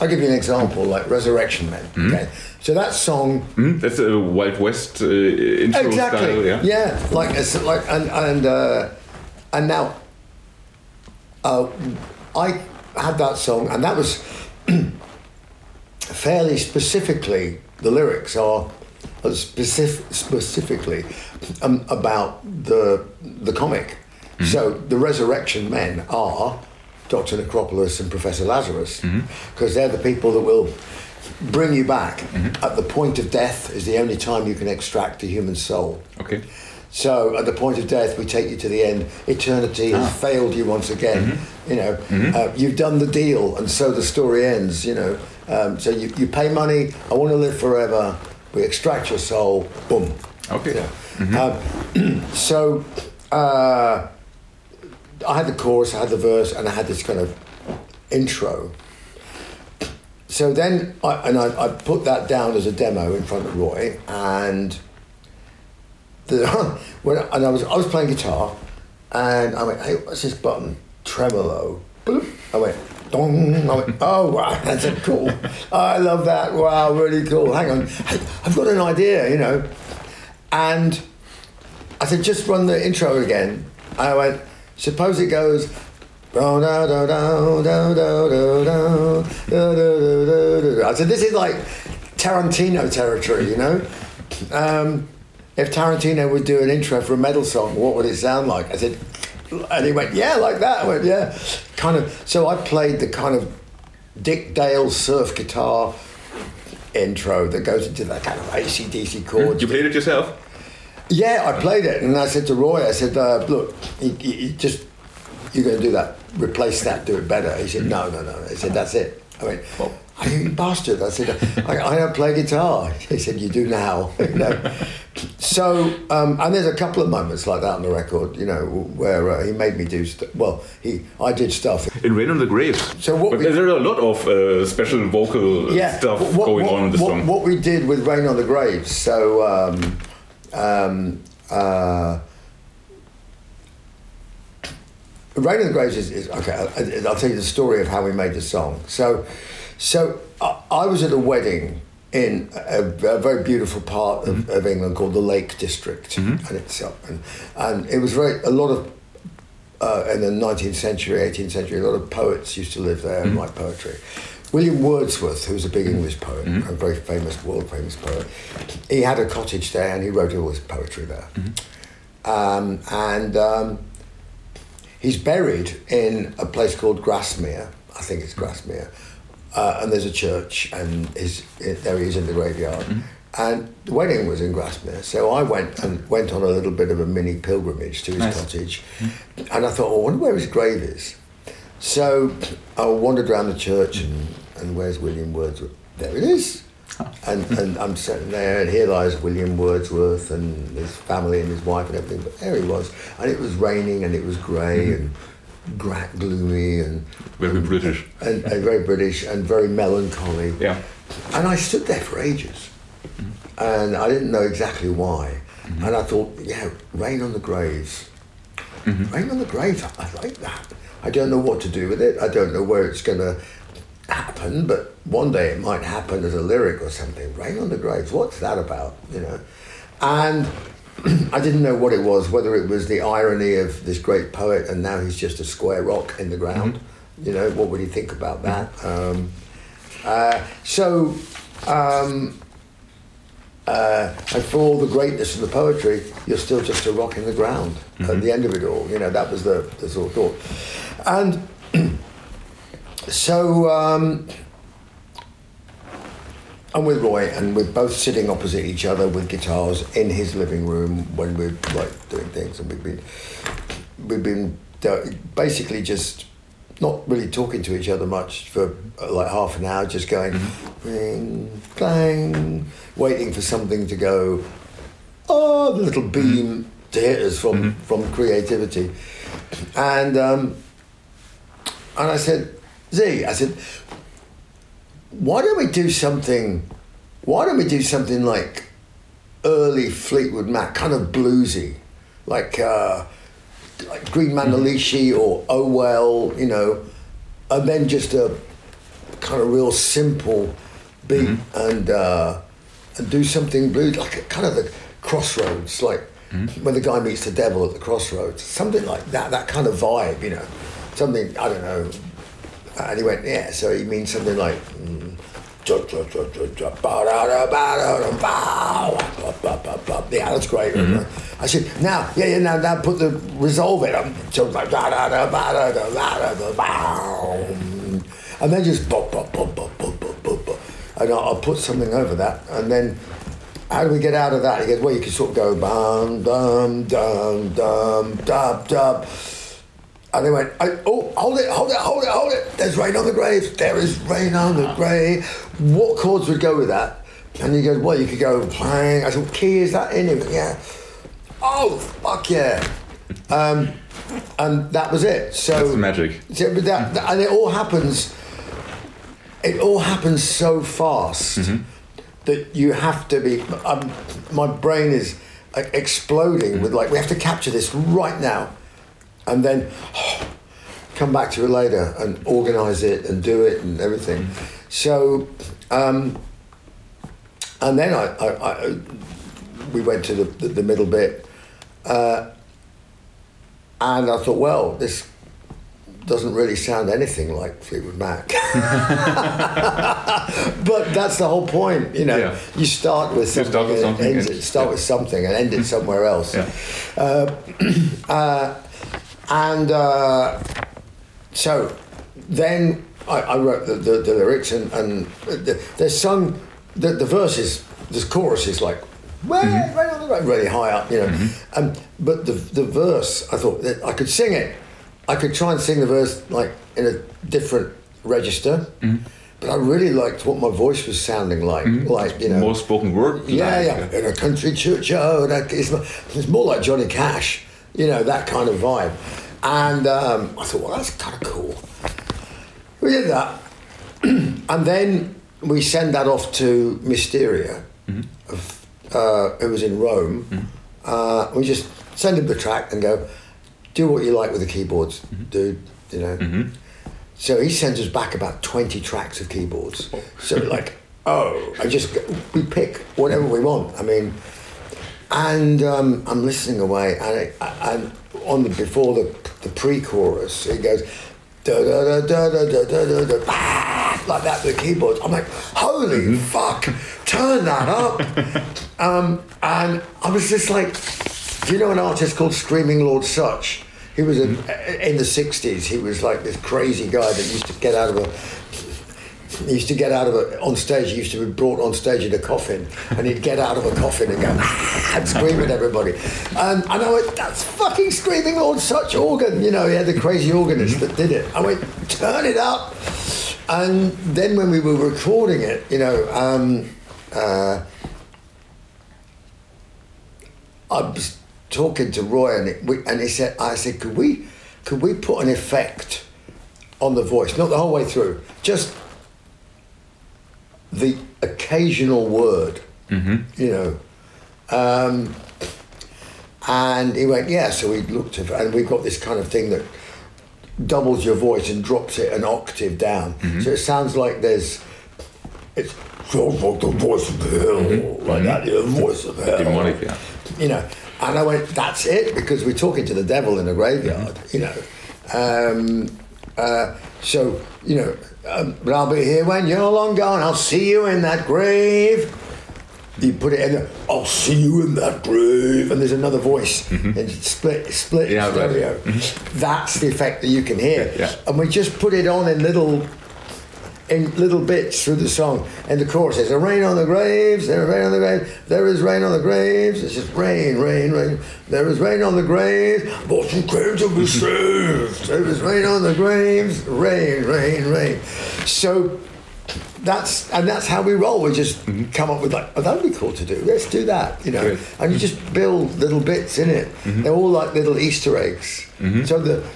Speaker 7: I'll give you an example like Resurrection Men.
Speaker 5: Mm-hmm.
Speaker 7: Okay, so that song
Speaker 5: Hmm? That's a Wild West uh, intro
Speaker 7: exactly.
Speaker 5: style, yeah.
Speaker 7: yeah, like it's like and and uh, and now, uh, I had that song, and that was *clears throat* fairly specifically the lyrics are are specific, specifically um, about the the comic. So the Resurrection Men are Doctor Necropolis and Professor Lazarus because they're the people that will bring you back at the point of death is the only time you can extract a human soul.
Speaker 5: Okay.
Speaker 7: So at the point of death, we take you to the end. Eternity has failed you once again. You know, uh, you've done the deal, and so the story ends. You know, um, so you, you pay money. I want to live forever. We extract your soul. Boom.
Speaker 5: Okay.
Speaker 7: You know. Um, *clears throat* so uh, I had the chorus, I had the verse, and I had this kind of intro. So then, I, and I, I put that down as a demo in front of Roy, and the, *laughs* when I, and I was I was playing guitar, and I went, "Hey, what's this button? Tremolo." I went, "Dong." I went, "Oh, *laughs* wow, that's a cool. I love that. Wow, really cool. Hang on, I've got an idea, you know." And I said, "Just run the intro again." I went, "Suppose it goes." I said, this is like Tarantino territory, you know? Um, if Tarantino would do an intro for a metal song, what would it sound like? I said, and he went, yeah, like that. I went, yeah. Kind of, so I played the kind of Dick Dale surf guitar intro that goes into that kind of ACDC chord.
Speaker 5: You played it yourself?
Speaker 7: Yeah, I played it, and I said to Roy, I said, uh, "Look, you, just you're going to do that. Replace that. Do it better." He said, "No, no, no." He said, "That's it." I went, "Well, you bastard!" I said, I, "I don't play guitar." *laughs* He said, "You do now." *laughs* you know. So, um, and there's a couple of moments like that on the record, you know, where uh, he made me do stuff. Well, he, I did stuff.
Speaker 5: In Rain on the Graves.
Speaker 7: So what
Speaker 5: but
Speaker 7: we-
Speaker 5: there are a lot of uh, special vocal
Speaker 7: yeah,
Speaker 5: stuff
Speaker 7: what-
Speaker 5: going
Speaker 7: what-
Speaker 5: on in the song.
Speaker 7: What we did with Rain on the Graves, so um, um, uh, Rain on the Graves is, is okay. I, I'll tell you the story of how we made the song. So, so I, I was at a wedding in a, a very beautiful part of, of England called the Lake District, and it's up, and, and it was very a lot of uh, in the 19th century, 18th century, a lot of poets used to live there and write poetry. William Wordsworth, who was a big English poet, a very famous, world famous poet, he had a cottage there and he wrote all his poetry there. Um, and um, he's buried in a place called Grasmere. I think it's Grasmere. Uh, and there's a church, and his, there he is in the graveyard. And the wedding was in Grasmere, so I went and went on a little bit of a mini pilgrimage to his
Speaker 5: Nice.
Speaker 7: cottage, and I thought, oh, I wonder where his grave is. So I wandered around the church, and, and where's William Wordsworth? There it is. *laughs* And, and I'm sitting there, and here lies William Wordsworth and his family and his wife and everything. But there he was, and it was raining and it was gray
Speaker 5: Mhm.
Speaker 7: and gra- gloomy and
Speaker 5: Very British.
Speaker 7: and, and very British and very melancholy.
Speaker 5: Yeah.
Speaker 7: And I stood there for ages, mm-hmm. and I didn't know exactly why. Mm-hmm. And I thought, yeah, rain on the graves. Mm-hmm. Rain on the graves. I like that. I don't know what to do with it. I don't know where it's going to happen, but one day it might happen as a lyric or something. Rain on the graves. What's that about? You know, and. *clears throat* I didn't know what it was, whether it was the irony of this great poet and now he's just a square rock in the ground. You know, what would he think about that? Um, uh, so, um, uh, and for all the greatness of the poetry, you're still just a rock in the ground at the end of it all. You know, that was the, the sort of thought. And *clears throat* so, um, I'm with Roy, and we're both sitting opposite each other with guitars in his living room when we're like doing things, and we've been we've been uh, basically just not really talking to each other much for uh, like half an hour, just going ring, clang, waiting for something to go. Oh, the little beam to hit us from from creativity, and um, and I said, Z, I said, why don't we do something? Why don't we do something like early Fleetwood Mac, kind of bluesy, like uh, like Green Manalishi or Oh Well, you know, and then just a kind of real simple beat and uh, and do something blues, like a, kind of the crossroads, like when the guy meets the devil at the crossroads, something like that, that kind of vibe, you know, something I don't know. Uh, and he went, yeah, so he means something like. Mm, yeah, that's great. Mm-hmm. I said, now, yeah, yeah, now, now put the resolve in. And then just bop, bop, bop, bop, bop, bop, bop. And I'll, put something over that. And then, how do we get out of that? He goes, well, you can sort of go, bum, dum, dum, dum, dum dum. dub and they went, I, oh, hold it, hold it, hold it, hold it. There's rain on the grave. There is rain on the grave. What chords would go with that? And he goes, well, you could go playing. I said, what key is that in? Went, yeah. Oh, fuck yeah. Um, and that was it. So
Speaker 5: That's magic.
Speaker 7: so, that, that- and it all happens. It all happens so fast that you have to be. Um, my brain is exploding with like we have to capture this right now, and then come back to it later and organize it and do it and everything. So, um, and then I, I, I we went to the, the, the middle bit, uh, and I thought, well, this doesn't really sound anything like Fleetwood Mac. *laughs* but that's the whole point, you know.
Speaker 5: Yeah.
Speaker 7: You start with something,
Speaker 5: start with
Speaker 7: and
Speaker 5: something
Speaker 7: end
Speaker 5: and-
Speaker 7: it, start
Speaker 5: yeah.
Speaker 7: with something and end it *laughs* somewhere else.
Speaker 5: Yeah.
Speaker 7: Uh, *clears throat* uh, and uh, so then I, I wrote the, the, the lyrics and, and the, they're sung, the, the verses, the chorus is like, way,
Speaker 5: Mm-hmm.
Speaker 7: way on the road, really high up, you know. Um, but the, the verse, I thought that I could sing it. I could try and sing the verse like in a different register.
Speaker 5: Mm-hmm.
Speaker 7: But I really liked what my voice was sounding like. Like, you know.
Speaker 5: More spoken word.
Speaker 7: Yeah,
Speaker 5: like,
Speaker 7: yeah. In a country churchyard. it's more like Johnny Cash, you know, that kind of vibe. And um, I thought, well, that's kind of cool. We did that. *clears throat* and then we send that off to Mysteria, of, uh, who was in Rome. Uh, we just send him the track and go, do what you like with the keyboards, dude, you know. So he sends us back about 20 tracks of keyboards. So like, *laughs* oh, I just, we pick whatever we want. I mean, and um, I'm listening away, and, it, and on the before the the pre-chorus, it goes da da da da da da da da da like that with the keyboards. I'm like, holy fuck, turn that up. *laughs* um, and I was just like, do you know an artist called Screaming Lord Such? He was in, in the '60s. He was like this crazy guy that used to get out of a he used to get out of a, on stage. He used to be brought on stage in a coffin, and he'd get out of a coffin and go "Ah," and scream at everybody. And, and I went, "That's fucking screaming on Such organ." You know, he had the crazy organist that did it. I went, "Turn it up." And then when we were recording it, you know, um, uh, I was talking to Roy, and, it, we, and he said, "I said, could we, could we put an effect on the voice, not the whole way through, just the occasional word, you know." Um, and he went, "Yeah." So we looked at, and we got this kind of thing that doubles your voice and drops it an octave down, so it sounds like there's it's like the voice of hell, like that, the voice of hell
Speaker 5: Demonic, yeah.
Speaker 7: you know. And I went, that's it, because we're talking to the devil in a graveyard, you know. Um, uh, so, you know, um, but I'll be here when you're long gone. I'll see you in that grave. You put it in there, I'll see you in that grave. And there's another voice, and it's split, split
Speaker 5: Yeah, right.
Speaker 7: stereo. That's the effect that you can hear.
Speaker 5: Yeah.
Speaker 7: And we just put it on in little in little bits through the song. And the chorus says, rain on the graves, there is rain on the graves, there is rain on the graves. It's just rain, rain, rain. There is rain on the graves, but some graves will be saved. *laughs* There is rain on the graves, rain, rain, rain. So that's and that's how we roll. We just mm-hmm. come up with like, oh, that would be cool to do. Let's do that, you know.
Speaker 5: Good.
Speaker 7: And you just mm-hmm. build little bits in it. Mm-hmm. They're all like little Easter eggs. So the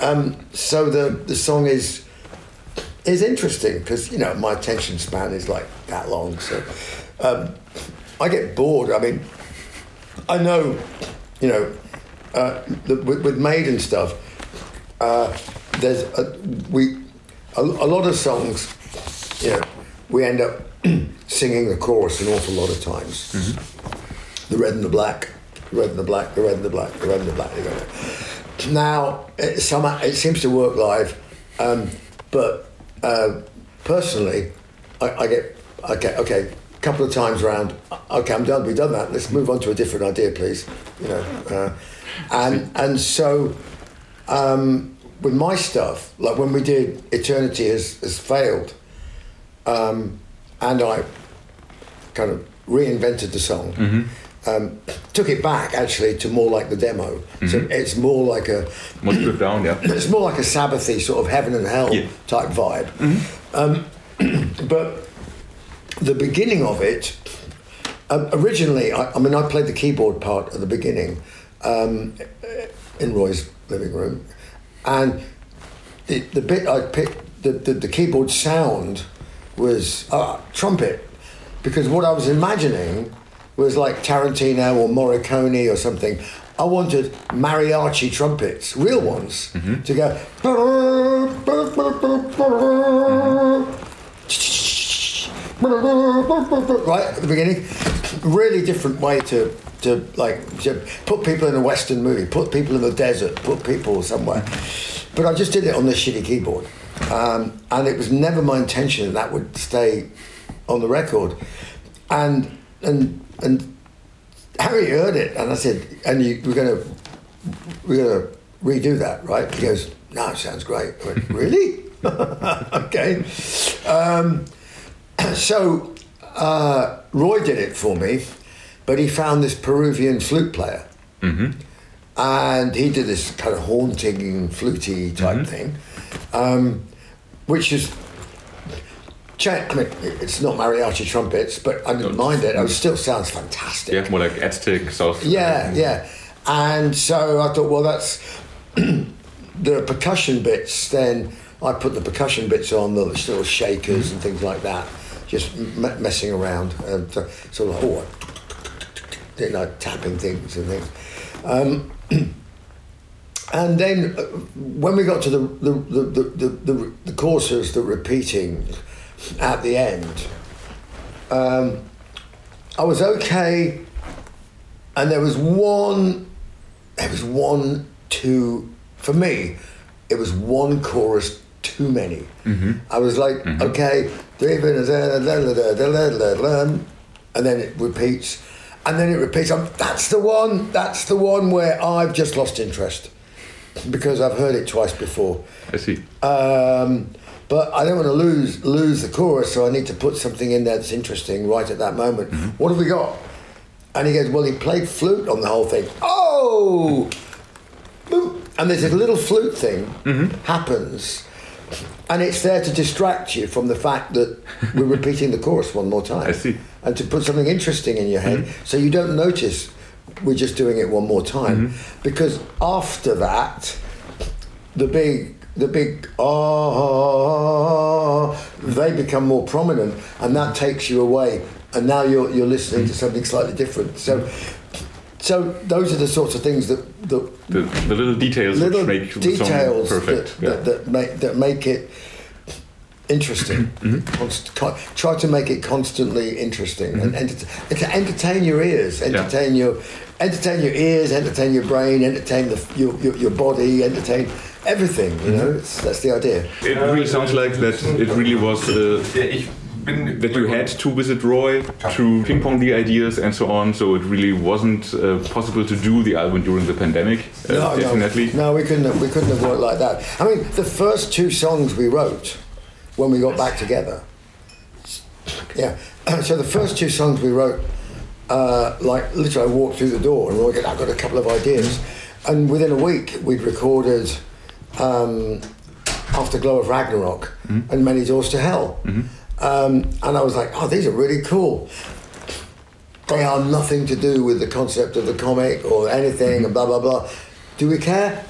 Speaker 7: um, so the the song is is interesting because you know my attention span is like that long. So um, I get bored. I mean, I know, you know, uh, the, with, with Maiden stuff. Uh, there's a, we a, a lot of songs. You know, we end up *clears throat* singing the chorus an awful lot of times. The red and the black, the red and the black, the red and the black, the red and the black. Now, it, some, it seems to work live, um, but uh, personally, I, I get okay, okay, a couple of times around. Okay, I'm done. We've done that. Let's move on to a different idea, please. You know, uh, and and so um, with my stuff, like when we did Eternity has has failed, um, and I kind of reinvented the song. Um, took it back actually to more like the demo. So it's more like a
Speaker 5: More stripped down, yeah.
Speaker 7: it's more like a Sabbathy sort of heaven and hell
Speaker 5: Yeah.
Speaker 7: type vibe. Um, *clears throat* but the beginning of it, um, originally, I, I mean, I played the keyboard part at the beginning um, in Roy's living room, and the, the bit I picked, the, the, the keyboard sound was uh, trumpet, because what I was imagining was like Tarantino or Morricone or something. I wanted mariachi trumpets, real ones, to go. Right at the beginning, really different way to to like to put people in a western movie, put people in the desert, put people somewhere. But I just did it on the shitty keyboard, um, and it was never my intention that that would stay on the record. And and and Harry heard it, and I said, "And you, we're gonna we're gonna redo that, right?" He goes, "No, it sounds great." I went, *laughs* "Really? *laughs* okay." Um, *clears throat* so uh, Roy did it for me, but he found this Peruvian flute player, and he did this kind of haunting, fluty type thing, um, which is. Mean, it's not mariachi trumpets, but I didn't mind it. It still sounds fantastic.
Speaker 5: Yeah, more like Aztec, South.
Speaker 7: Yeah, yeah. And so I thought, well, that's *clears throat* the percussion bits. Then I put the percussion bits on, the little shakers and things like that, just m- messing around and uh, sort of oh, you know, tapping things and things. Um, *clears throat* and then uh, when we got to the the the the, the, the, the courses, the repeating at the end, um, I was okay and there was one there was one too for me it was one chorus too many. I was like okay la, la, and then it repeats. And then it repeats. I'm, that's the one that's the one where i've just lost interest because i've heard it twice before.
Speaker 5: I see.
Speaker 7: um, but I don't want to lose lose the chorus, so I need to put something in there that's interesting right at that moment. Mm-hmm. What have we got? And he goes, Well, he played flute on the whole thing. Oh! And there's a little flute thing mm-hmm. happens and it's there to distract you from the fact that we're repeating the chorus one more time.
Speaker 5: I see.
Speaker 7: And to put something interesting in your head mm-hmm. so you don't notice we're just doing it one more time. Because after that, the big the big ah they become more prominent and that takes you away and now you're you're listening to something slightly different. So so those are the sorts of things that, that
Speaker 5: The, the little details
Speaker 7: little
Speaker 5: which make the
Speaker 7: details
Speaker 5: song perfect.
Speaker 7: that,
Speaker 5: yeah.
Speaker 7: that, that make that make it interesting.
Speaker 5: Mm-hmm.
Speaker 7: Const- co- try to make it constantly interesting
Speaker 5: Mm-hmm.
Speaker 7: enter- and to entertain your ears, entertain your entertain your ears, entertain your brain, entertain the, your, your your body, entertain everything. You know, it's, that's the idea.
Speaker 5: It really sounds like that it really was uh, that you had to visit Roy to ping pong the ideas and so on. So it really wasn't uh, possible to do the album during the pandemic. Uh, definitely.
Speaker 7: No, no, we couldn't. Have, we couldn't have worked like that. I mean, the first two songs we wrote when we got back together. Yeah. *clears throat* So the first two songs we wrote, uh, like literally, I walked through the door and I got a couple of ideas, and within a week we'd recorded um, Afterglow of Ragnarok and Many Doors to Hell, um, and I was like, oh, these are really cool they are nothing to do with the concept of the comic or anything and blah blah blah. Do we care?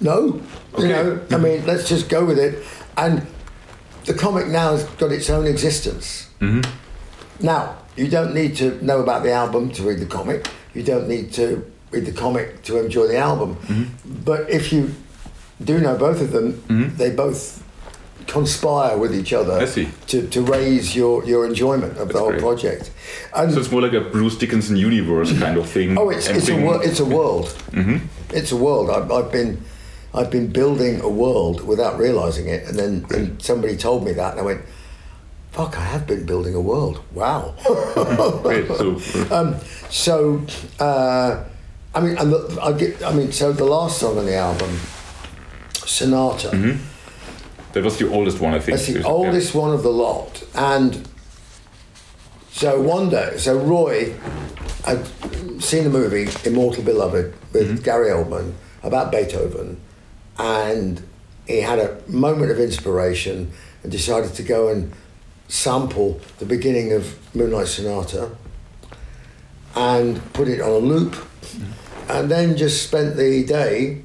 Speaker 7: No. You know, I mean, let's just go with it. And the comic now has got its own existence. Now, you don't need to know about the album to read the comic. You don't need to read the comic to enjoy the album. But if you do know both of them, they both conspire with each other. To, to raise your, your enjoyment of the whole
Speaker 5: great.
Speaker 7: project. And
Speaker 5: So it's more like a Bruce Dickinson universe *laughs* kind of thing.
Speaker 7: Oh, it's, it's a wor- it's a world.
Speaker 5: Mm-hmm.
Speaker 7: It's a world. I've, I've been I've been building a world without realizing it, and then and somebody told me that, and I went, "Fuck! I have been building a world. Wow." *laughs*
Speaker 5: So *laughs*
Speaker 7: um, so, uh, I mean, and the, I get. I mean, so the last song on the album, Sonata.
Speaker 5: that was the oldest one, I think.
Speaker 7: That's the
Speaker 5: Yeah.
Speaker 7: oldest one of the lot. And so one day, so Roy had seen the movie Immortal Beloved with Gary Oldman about Beethoven, and he had a moment of inspiration and decided to go and sample the beginning of Moonlight Sonata and put it on a loop, mm-hmm. and then just spent the day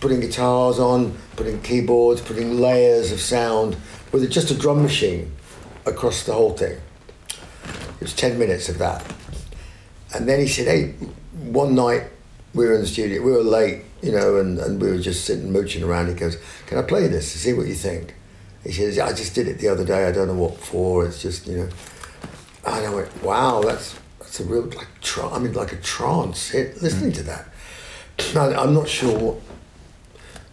Speaker 7: putting guitars on, putting keyboards, putting layers of sound with just a drum machine across the whole thing. It was 10 minutes of that. And then he said, hey, one night we were in the studio, we were late, you know, and, and we were just sitting mooching around. He goes, can I play this to see what you think? He says, I just did it the other day, I don't know what for, it's just, you know. And I went, wow, that's, that's a real, like, tra- I mean, like a trance, hit, listening mm. to that. I, I'm not sure what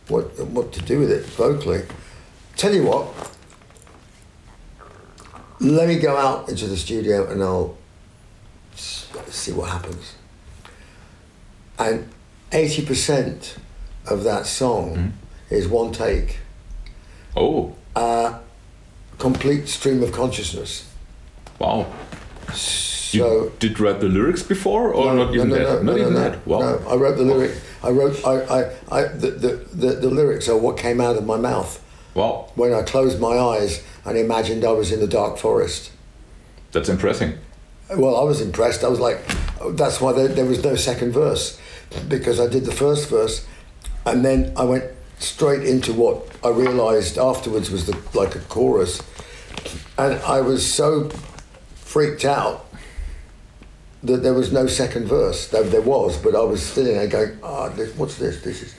Speaker 7: what what to do with it vocally. Tell you what, let me go out into the studio and I'll see what happens. And eighty percent of that song mm. is one take,
Speaker 5: oh,
Speaker 7: uh, complete stream of consciousness.
Speaker 5: wow. You
Speaker 7: So
Speaker 5: did read the lyrics before, or not even that? not even that. Wow.
Speaker 7: No, I wrote the lyric. I wrote. I. I. I the, the, the, the lyrics are what came out of my mouth
Speaker 5: Wow.
Speaker 7: when I closed my eyes and imagined I was in the dark forest.
Speaker 5: That's impressive.
Speaker 7: Well, I was impressed. I was like, that's why there, there was no second verse because I did the first verse, and then I went straight into what I realised afterwards was the like a chorus, and I was so freaked out that there was no second verse. There, there was, but I was sitting there going, "Ah, this, what's this? This is,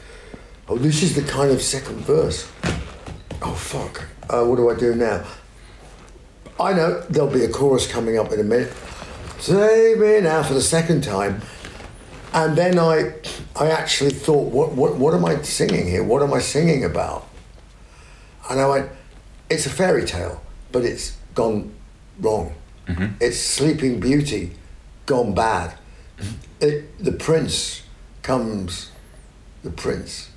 Speaker 7: oh, this is the kind of second verse. Oh fuck! Uh, what do I do now?" I know there'll be a chorus coming up in a minute. Save me now for the second time. And then I, I actually thought, what, what, what am I singing here? What am I singing about? And I went, it's a fairy tale, but it's gone wrong. Mm-hmm. It's Sleeping Beauty gone bad. Mm-hmm. It, the prince comes, the prince,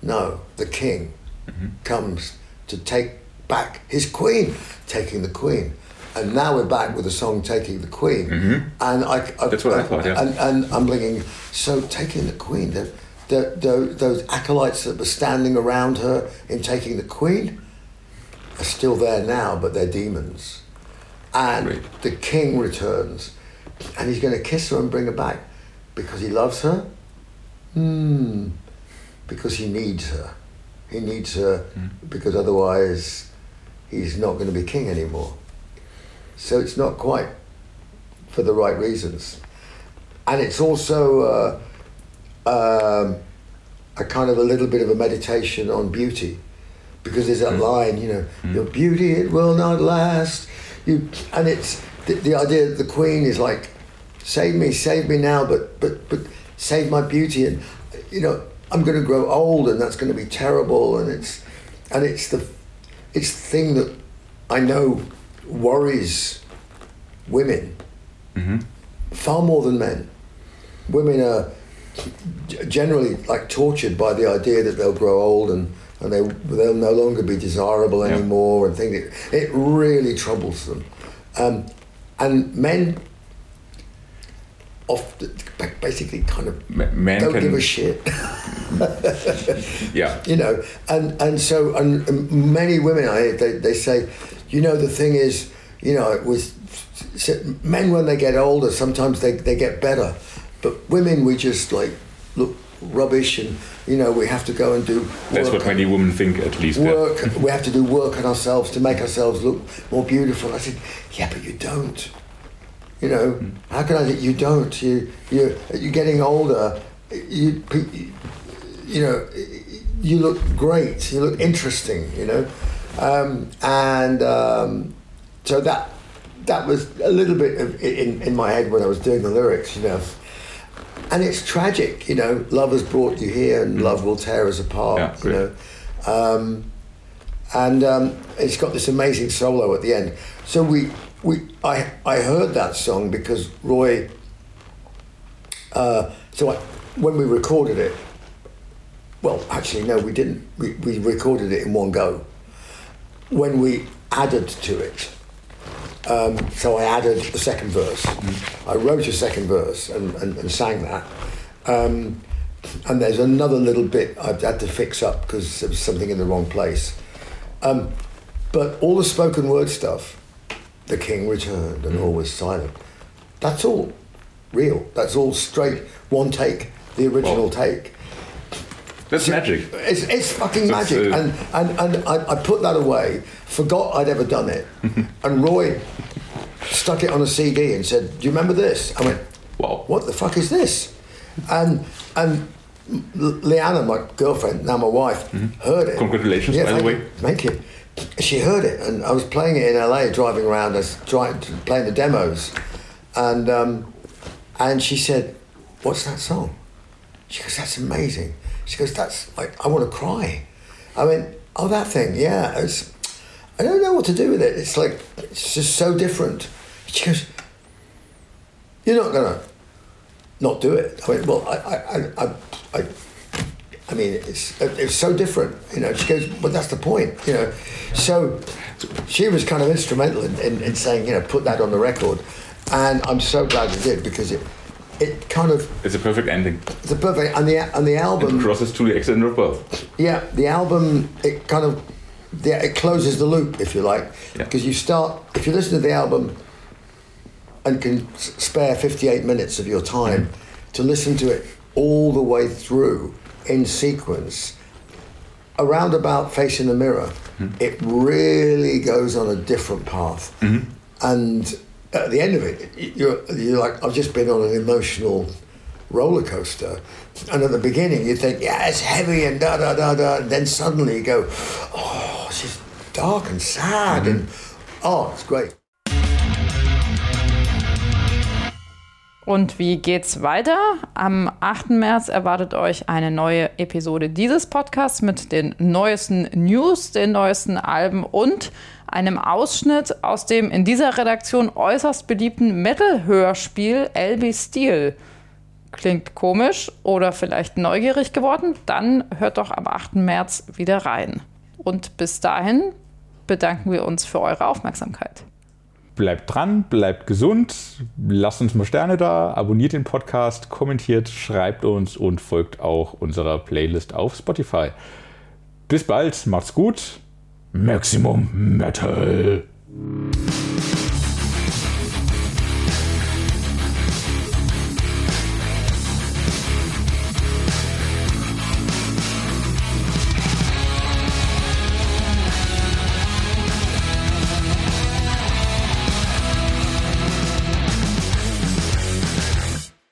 Speaker 7: no, the king mm-hmm. comes to take back his queen, taking the queen. And now we're back with the song "Taking the Queen," and I, I
Speaker 5: That's what I thought, yeah.
Speaker 7: And, and I'm thinking, so taking the queen, there, the, the, those acolytes that were standing around her in taking the queen are still there now, but they're demons. And
Speaker 5: Right.
Speaker 7: the king returns, and he's going to kiss her and bring her back because he loves her. Hmm. Because he needs her. He needs her because otherwise he's not going to be king anymore. So it's not quite for the right reasons. And it's also uh, um, a kind of a little bit of a meditation on beauty. Because there's that line, you know, your beauty it will not last. You and it's the, the idea that the queen is like, save me, save me now, but but but save my beauty, and you know I'm going to grow old, and that's going to be terrible, and it's and it's the it's the thing that I know worries women far more than men. Women are generally like tortured by the idea that they'll grow old and, and they, they'll no longer be desirable anymore and think it, it really troubles them. Um, and men often, basically kind of
Speaker 5: Men
Speaker 7: don't
Speaker 5: can,
Speaker 7: give a shit. *laughs*
Speaker 5: yeah, *laughs*
Speaker 7: you know and and so and many women i they, they say you know the thing is you know it was men when they get older sometimes they, they get better. But women we just like look rubbish and you know we have to go and do
Speaker 5: that's what many women think at least. yeah.
Speaker 7: work we have to do work on ourselves to make ourselves look more beautiful. I said yeah but you don't. You know hmm. how can i say you don't? You you you're getting older. You you know you look great. You look interesting you know um, and um, so that that was a little bit of in, in my head when i was doing the lyrics you know and it's tragic you know love has brought you here and love will tear us apart
Speaker 5: Yeah,
Speaker 7: you know um, and um, it's got this amazing solo at the end. So we, we, I, I heard that song because Roy. Uh, so I, when we recorded it, well, actually no, we didn't. We, we recorded it in one go. When we added to it, um, so I added the second verse. I wrote a second verse and, and, and sang that. Um, and there's another little bit I've had to fix up because there was something in the wrong place. Um, but all the spoken word stuff, the king returned and all was silent. That's all real. That's all straight, one take, the original
Speaker 5: Wow.
Speaker 7: take.
Speaker 5: That's magic.
Speaker 7: It's, it's fucking magic.
Speaker 5: uh,
Speaker 7: and and, and I, I put that away, forgot I'd ever done it. *laughs* and Roy stuck it on a CD and said, Do you remember this? I went,
Speaker 5: Wow.
Speaker 7: What the fuck is this? And and Leanna, my girlfriend, now my wife, heard it.
Speaker 5: Mm-hmm. Congratulations, by the way.
Speaker 7: you. Thank you. She heard it, and I was playing it in LA, driving around, us, trying playing the demos, and um, and she said, "What's that song?" She goes, "That's amazing." She goes, "That's like I want to cry." I went, "Oh, that thing, yeah." It's, I don't know what to do with it. It's like it's just so different. She goes, "You're not gonna not do it." I went, "Well, I, I, I, I, I, mean, it's it's so different." You know, she goes, "But that's the point." You know, so she was kind of instrumental in, in, in saying, you know, put that on the record, and I'm so glad you did because it it kind of
Speaker 5: It's a perfect ending.
Speaker 7: it's a perfect and the and the album
Speaker 5: Crosses to the extent of birth.
Speaker 7: yeah, the album it kind of yeah, it closes the loop if you like
Speaker 5: Yeah.
Speaker 7: because you start if you listen to the album and can spare 58 minutes of your time mm-hmm. to listen to it all the way through in sequence around about facing the mirror mm-hmm. it really goes on a different path mm-hmm. and at the end of it you're, you're like i've just been on an emotional roller coaster and at the beginning you think yeah it's heavy and da da da da and then suddenly you go oh it's just dark and sad and oh it's great
Speaker 4: Und wie geht's weiter? Am 8. März erwartet euch eine neue Episode dieses Podcasts mit den neuesten News, den neuesten Alben und einem Ausschnitt aus dem in dieser Redaktion äußerst beliebten Metal-Hörspiel LB Steel. Klingt komisch oder vielleicht neugierig geworden? Dann hört doch am 8. März wieder rein. Und bis dahin bedanken wir uns für eure Aufmerksamkeit.
Speaker 3: bleibt dran, bleibt gesund, lasst uns mal Sterne da, abonniert den Podcast, kommentiert, schreibt uns und folgt auch unserer Playlist auf Spotify. Bis bald, macht's gut. Maximum Metal.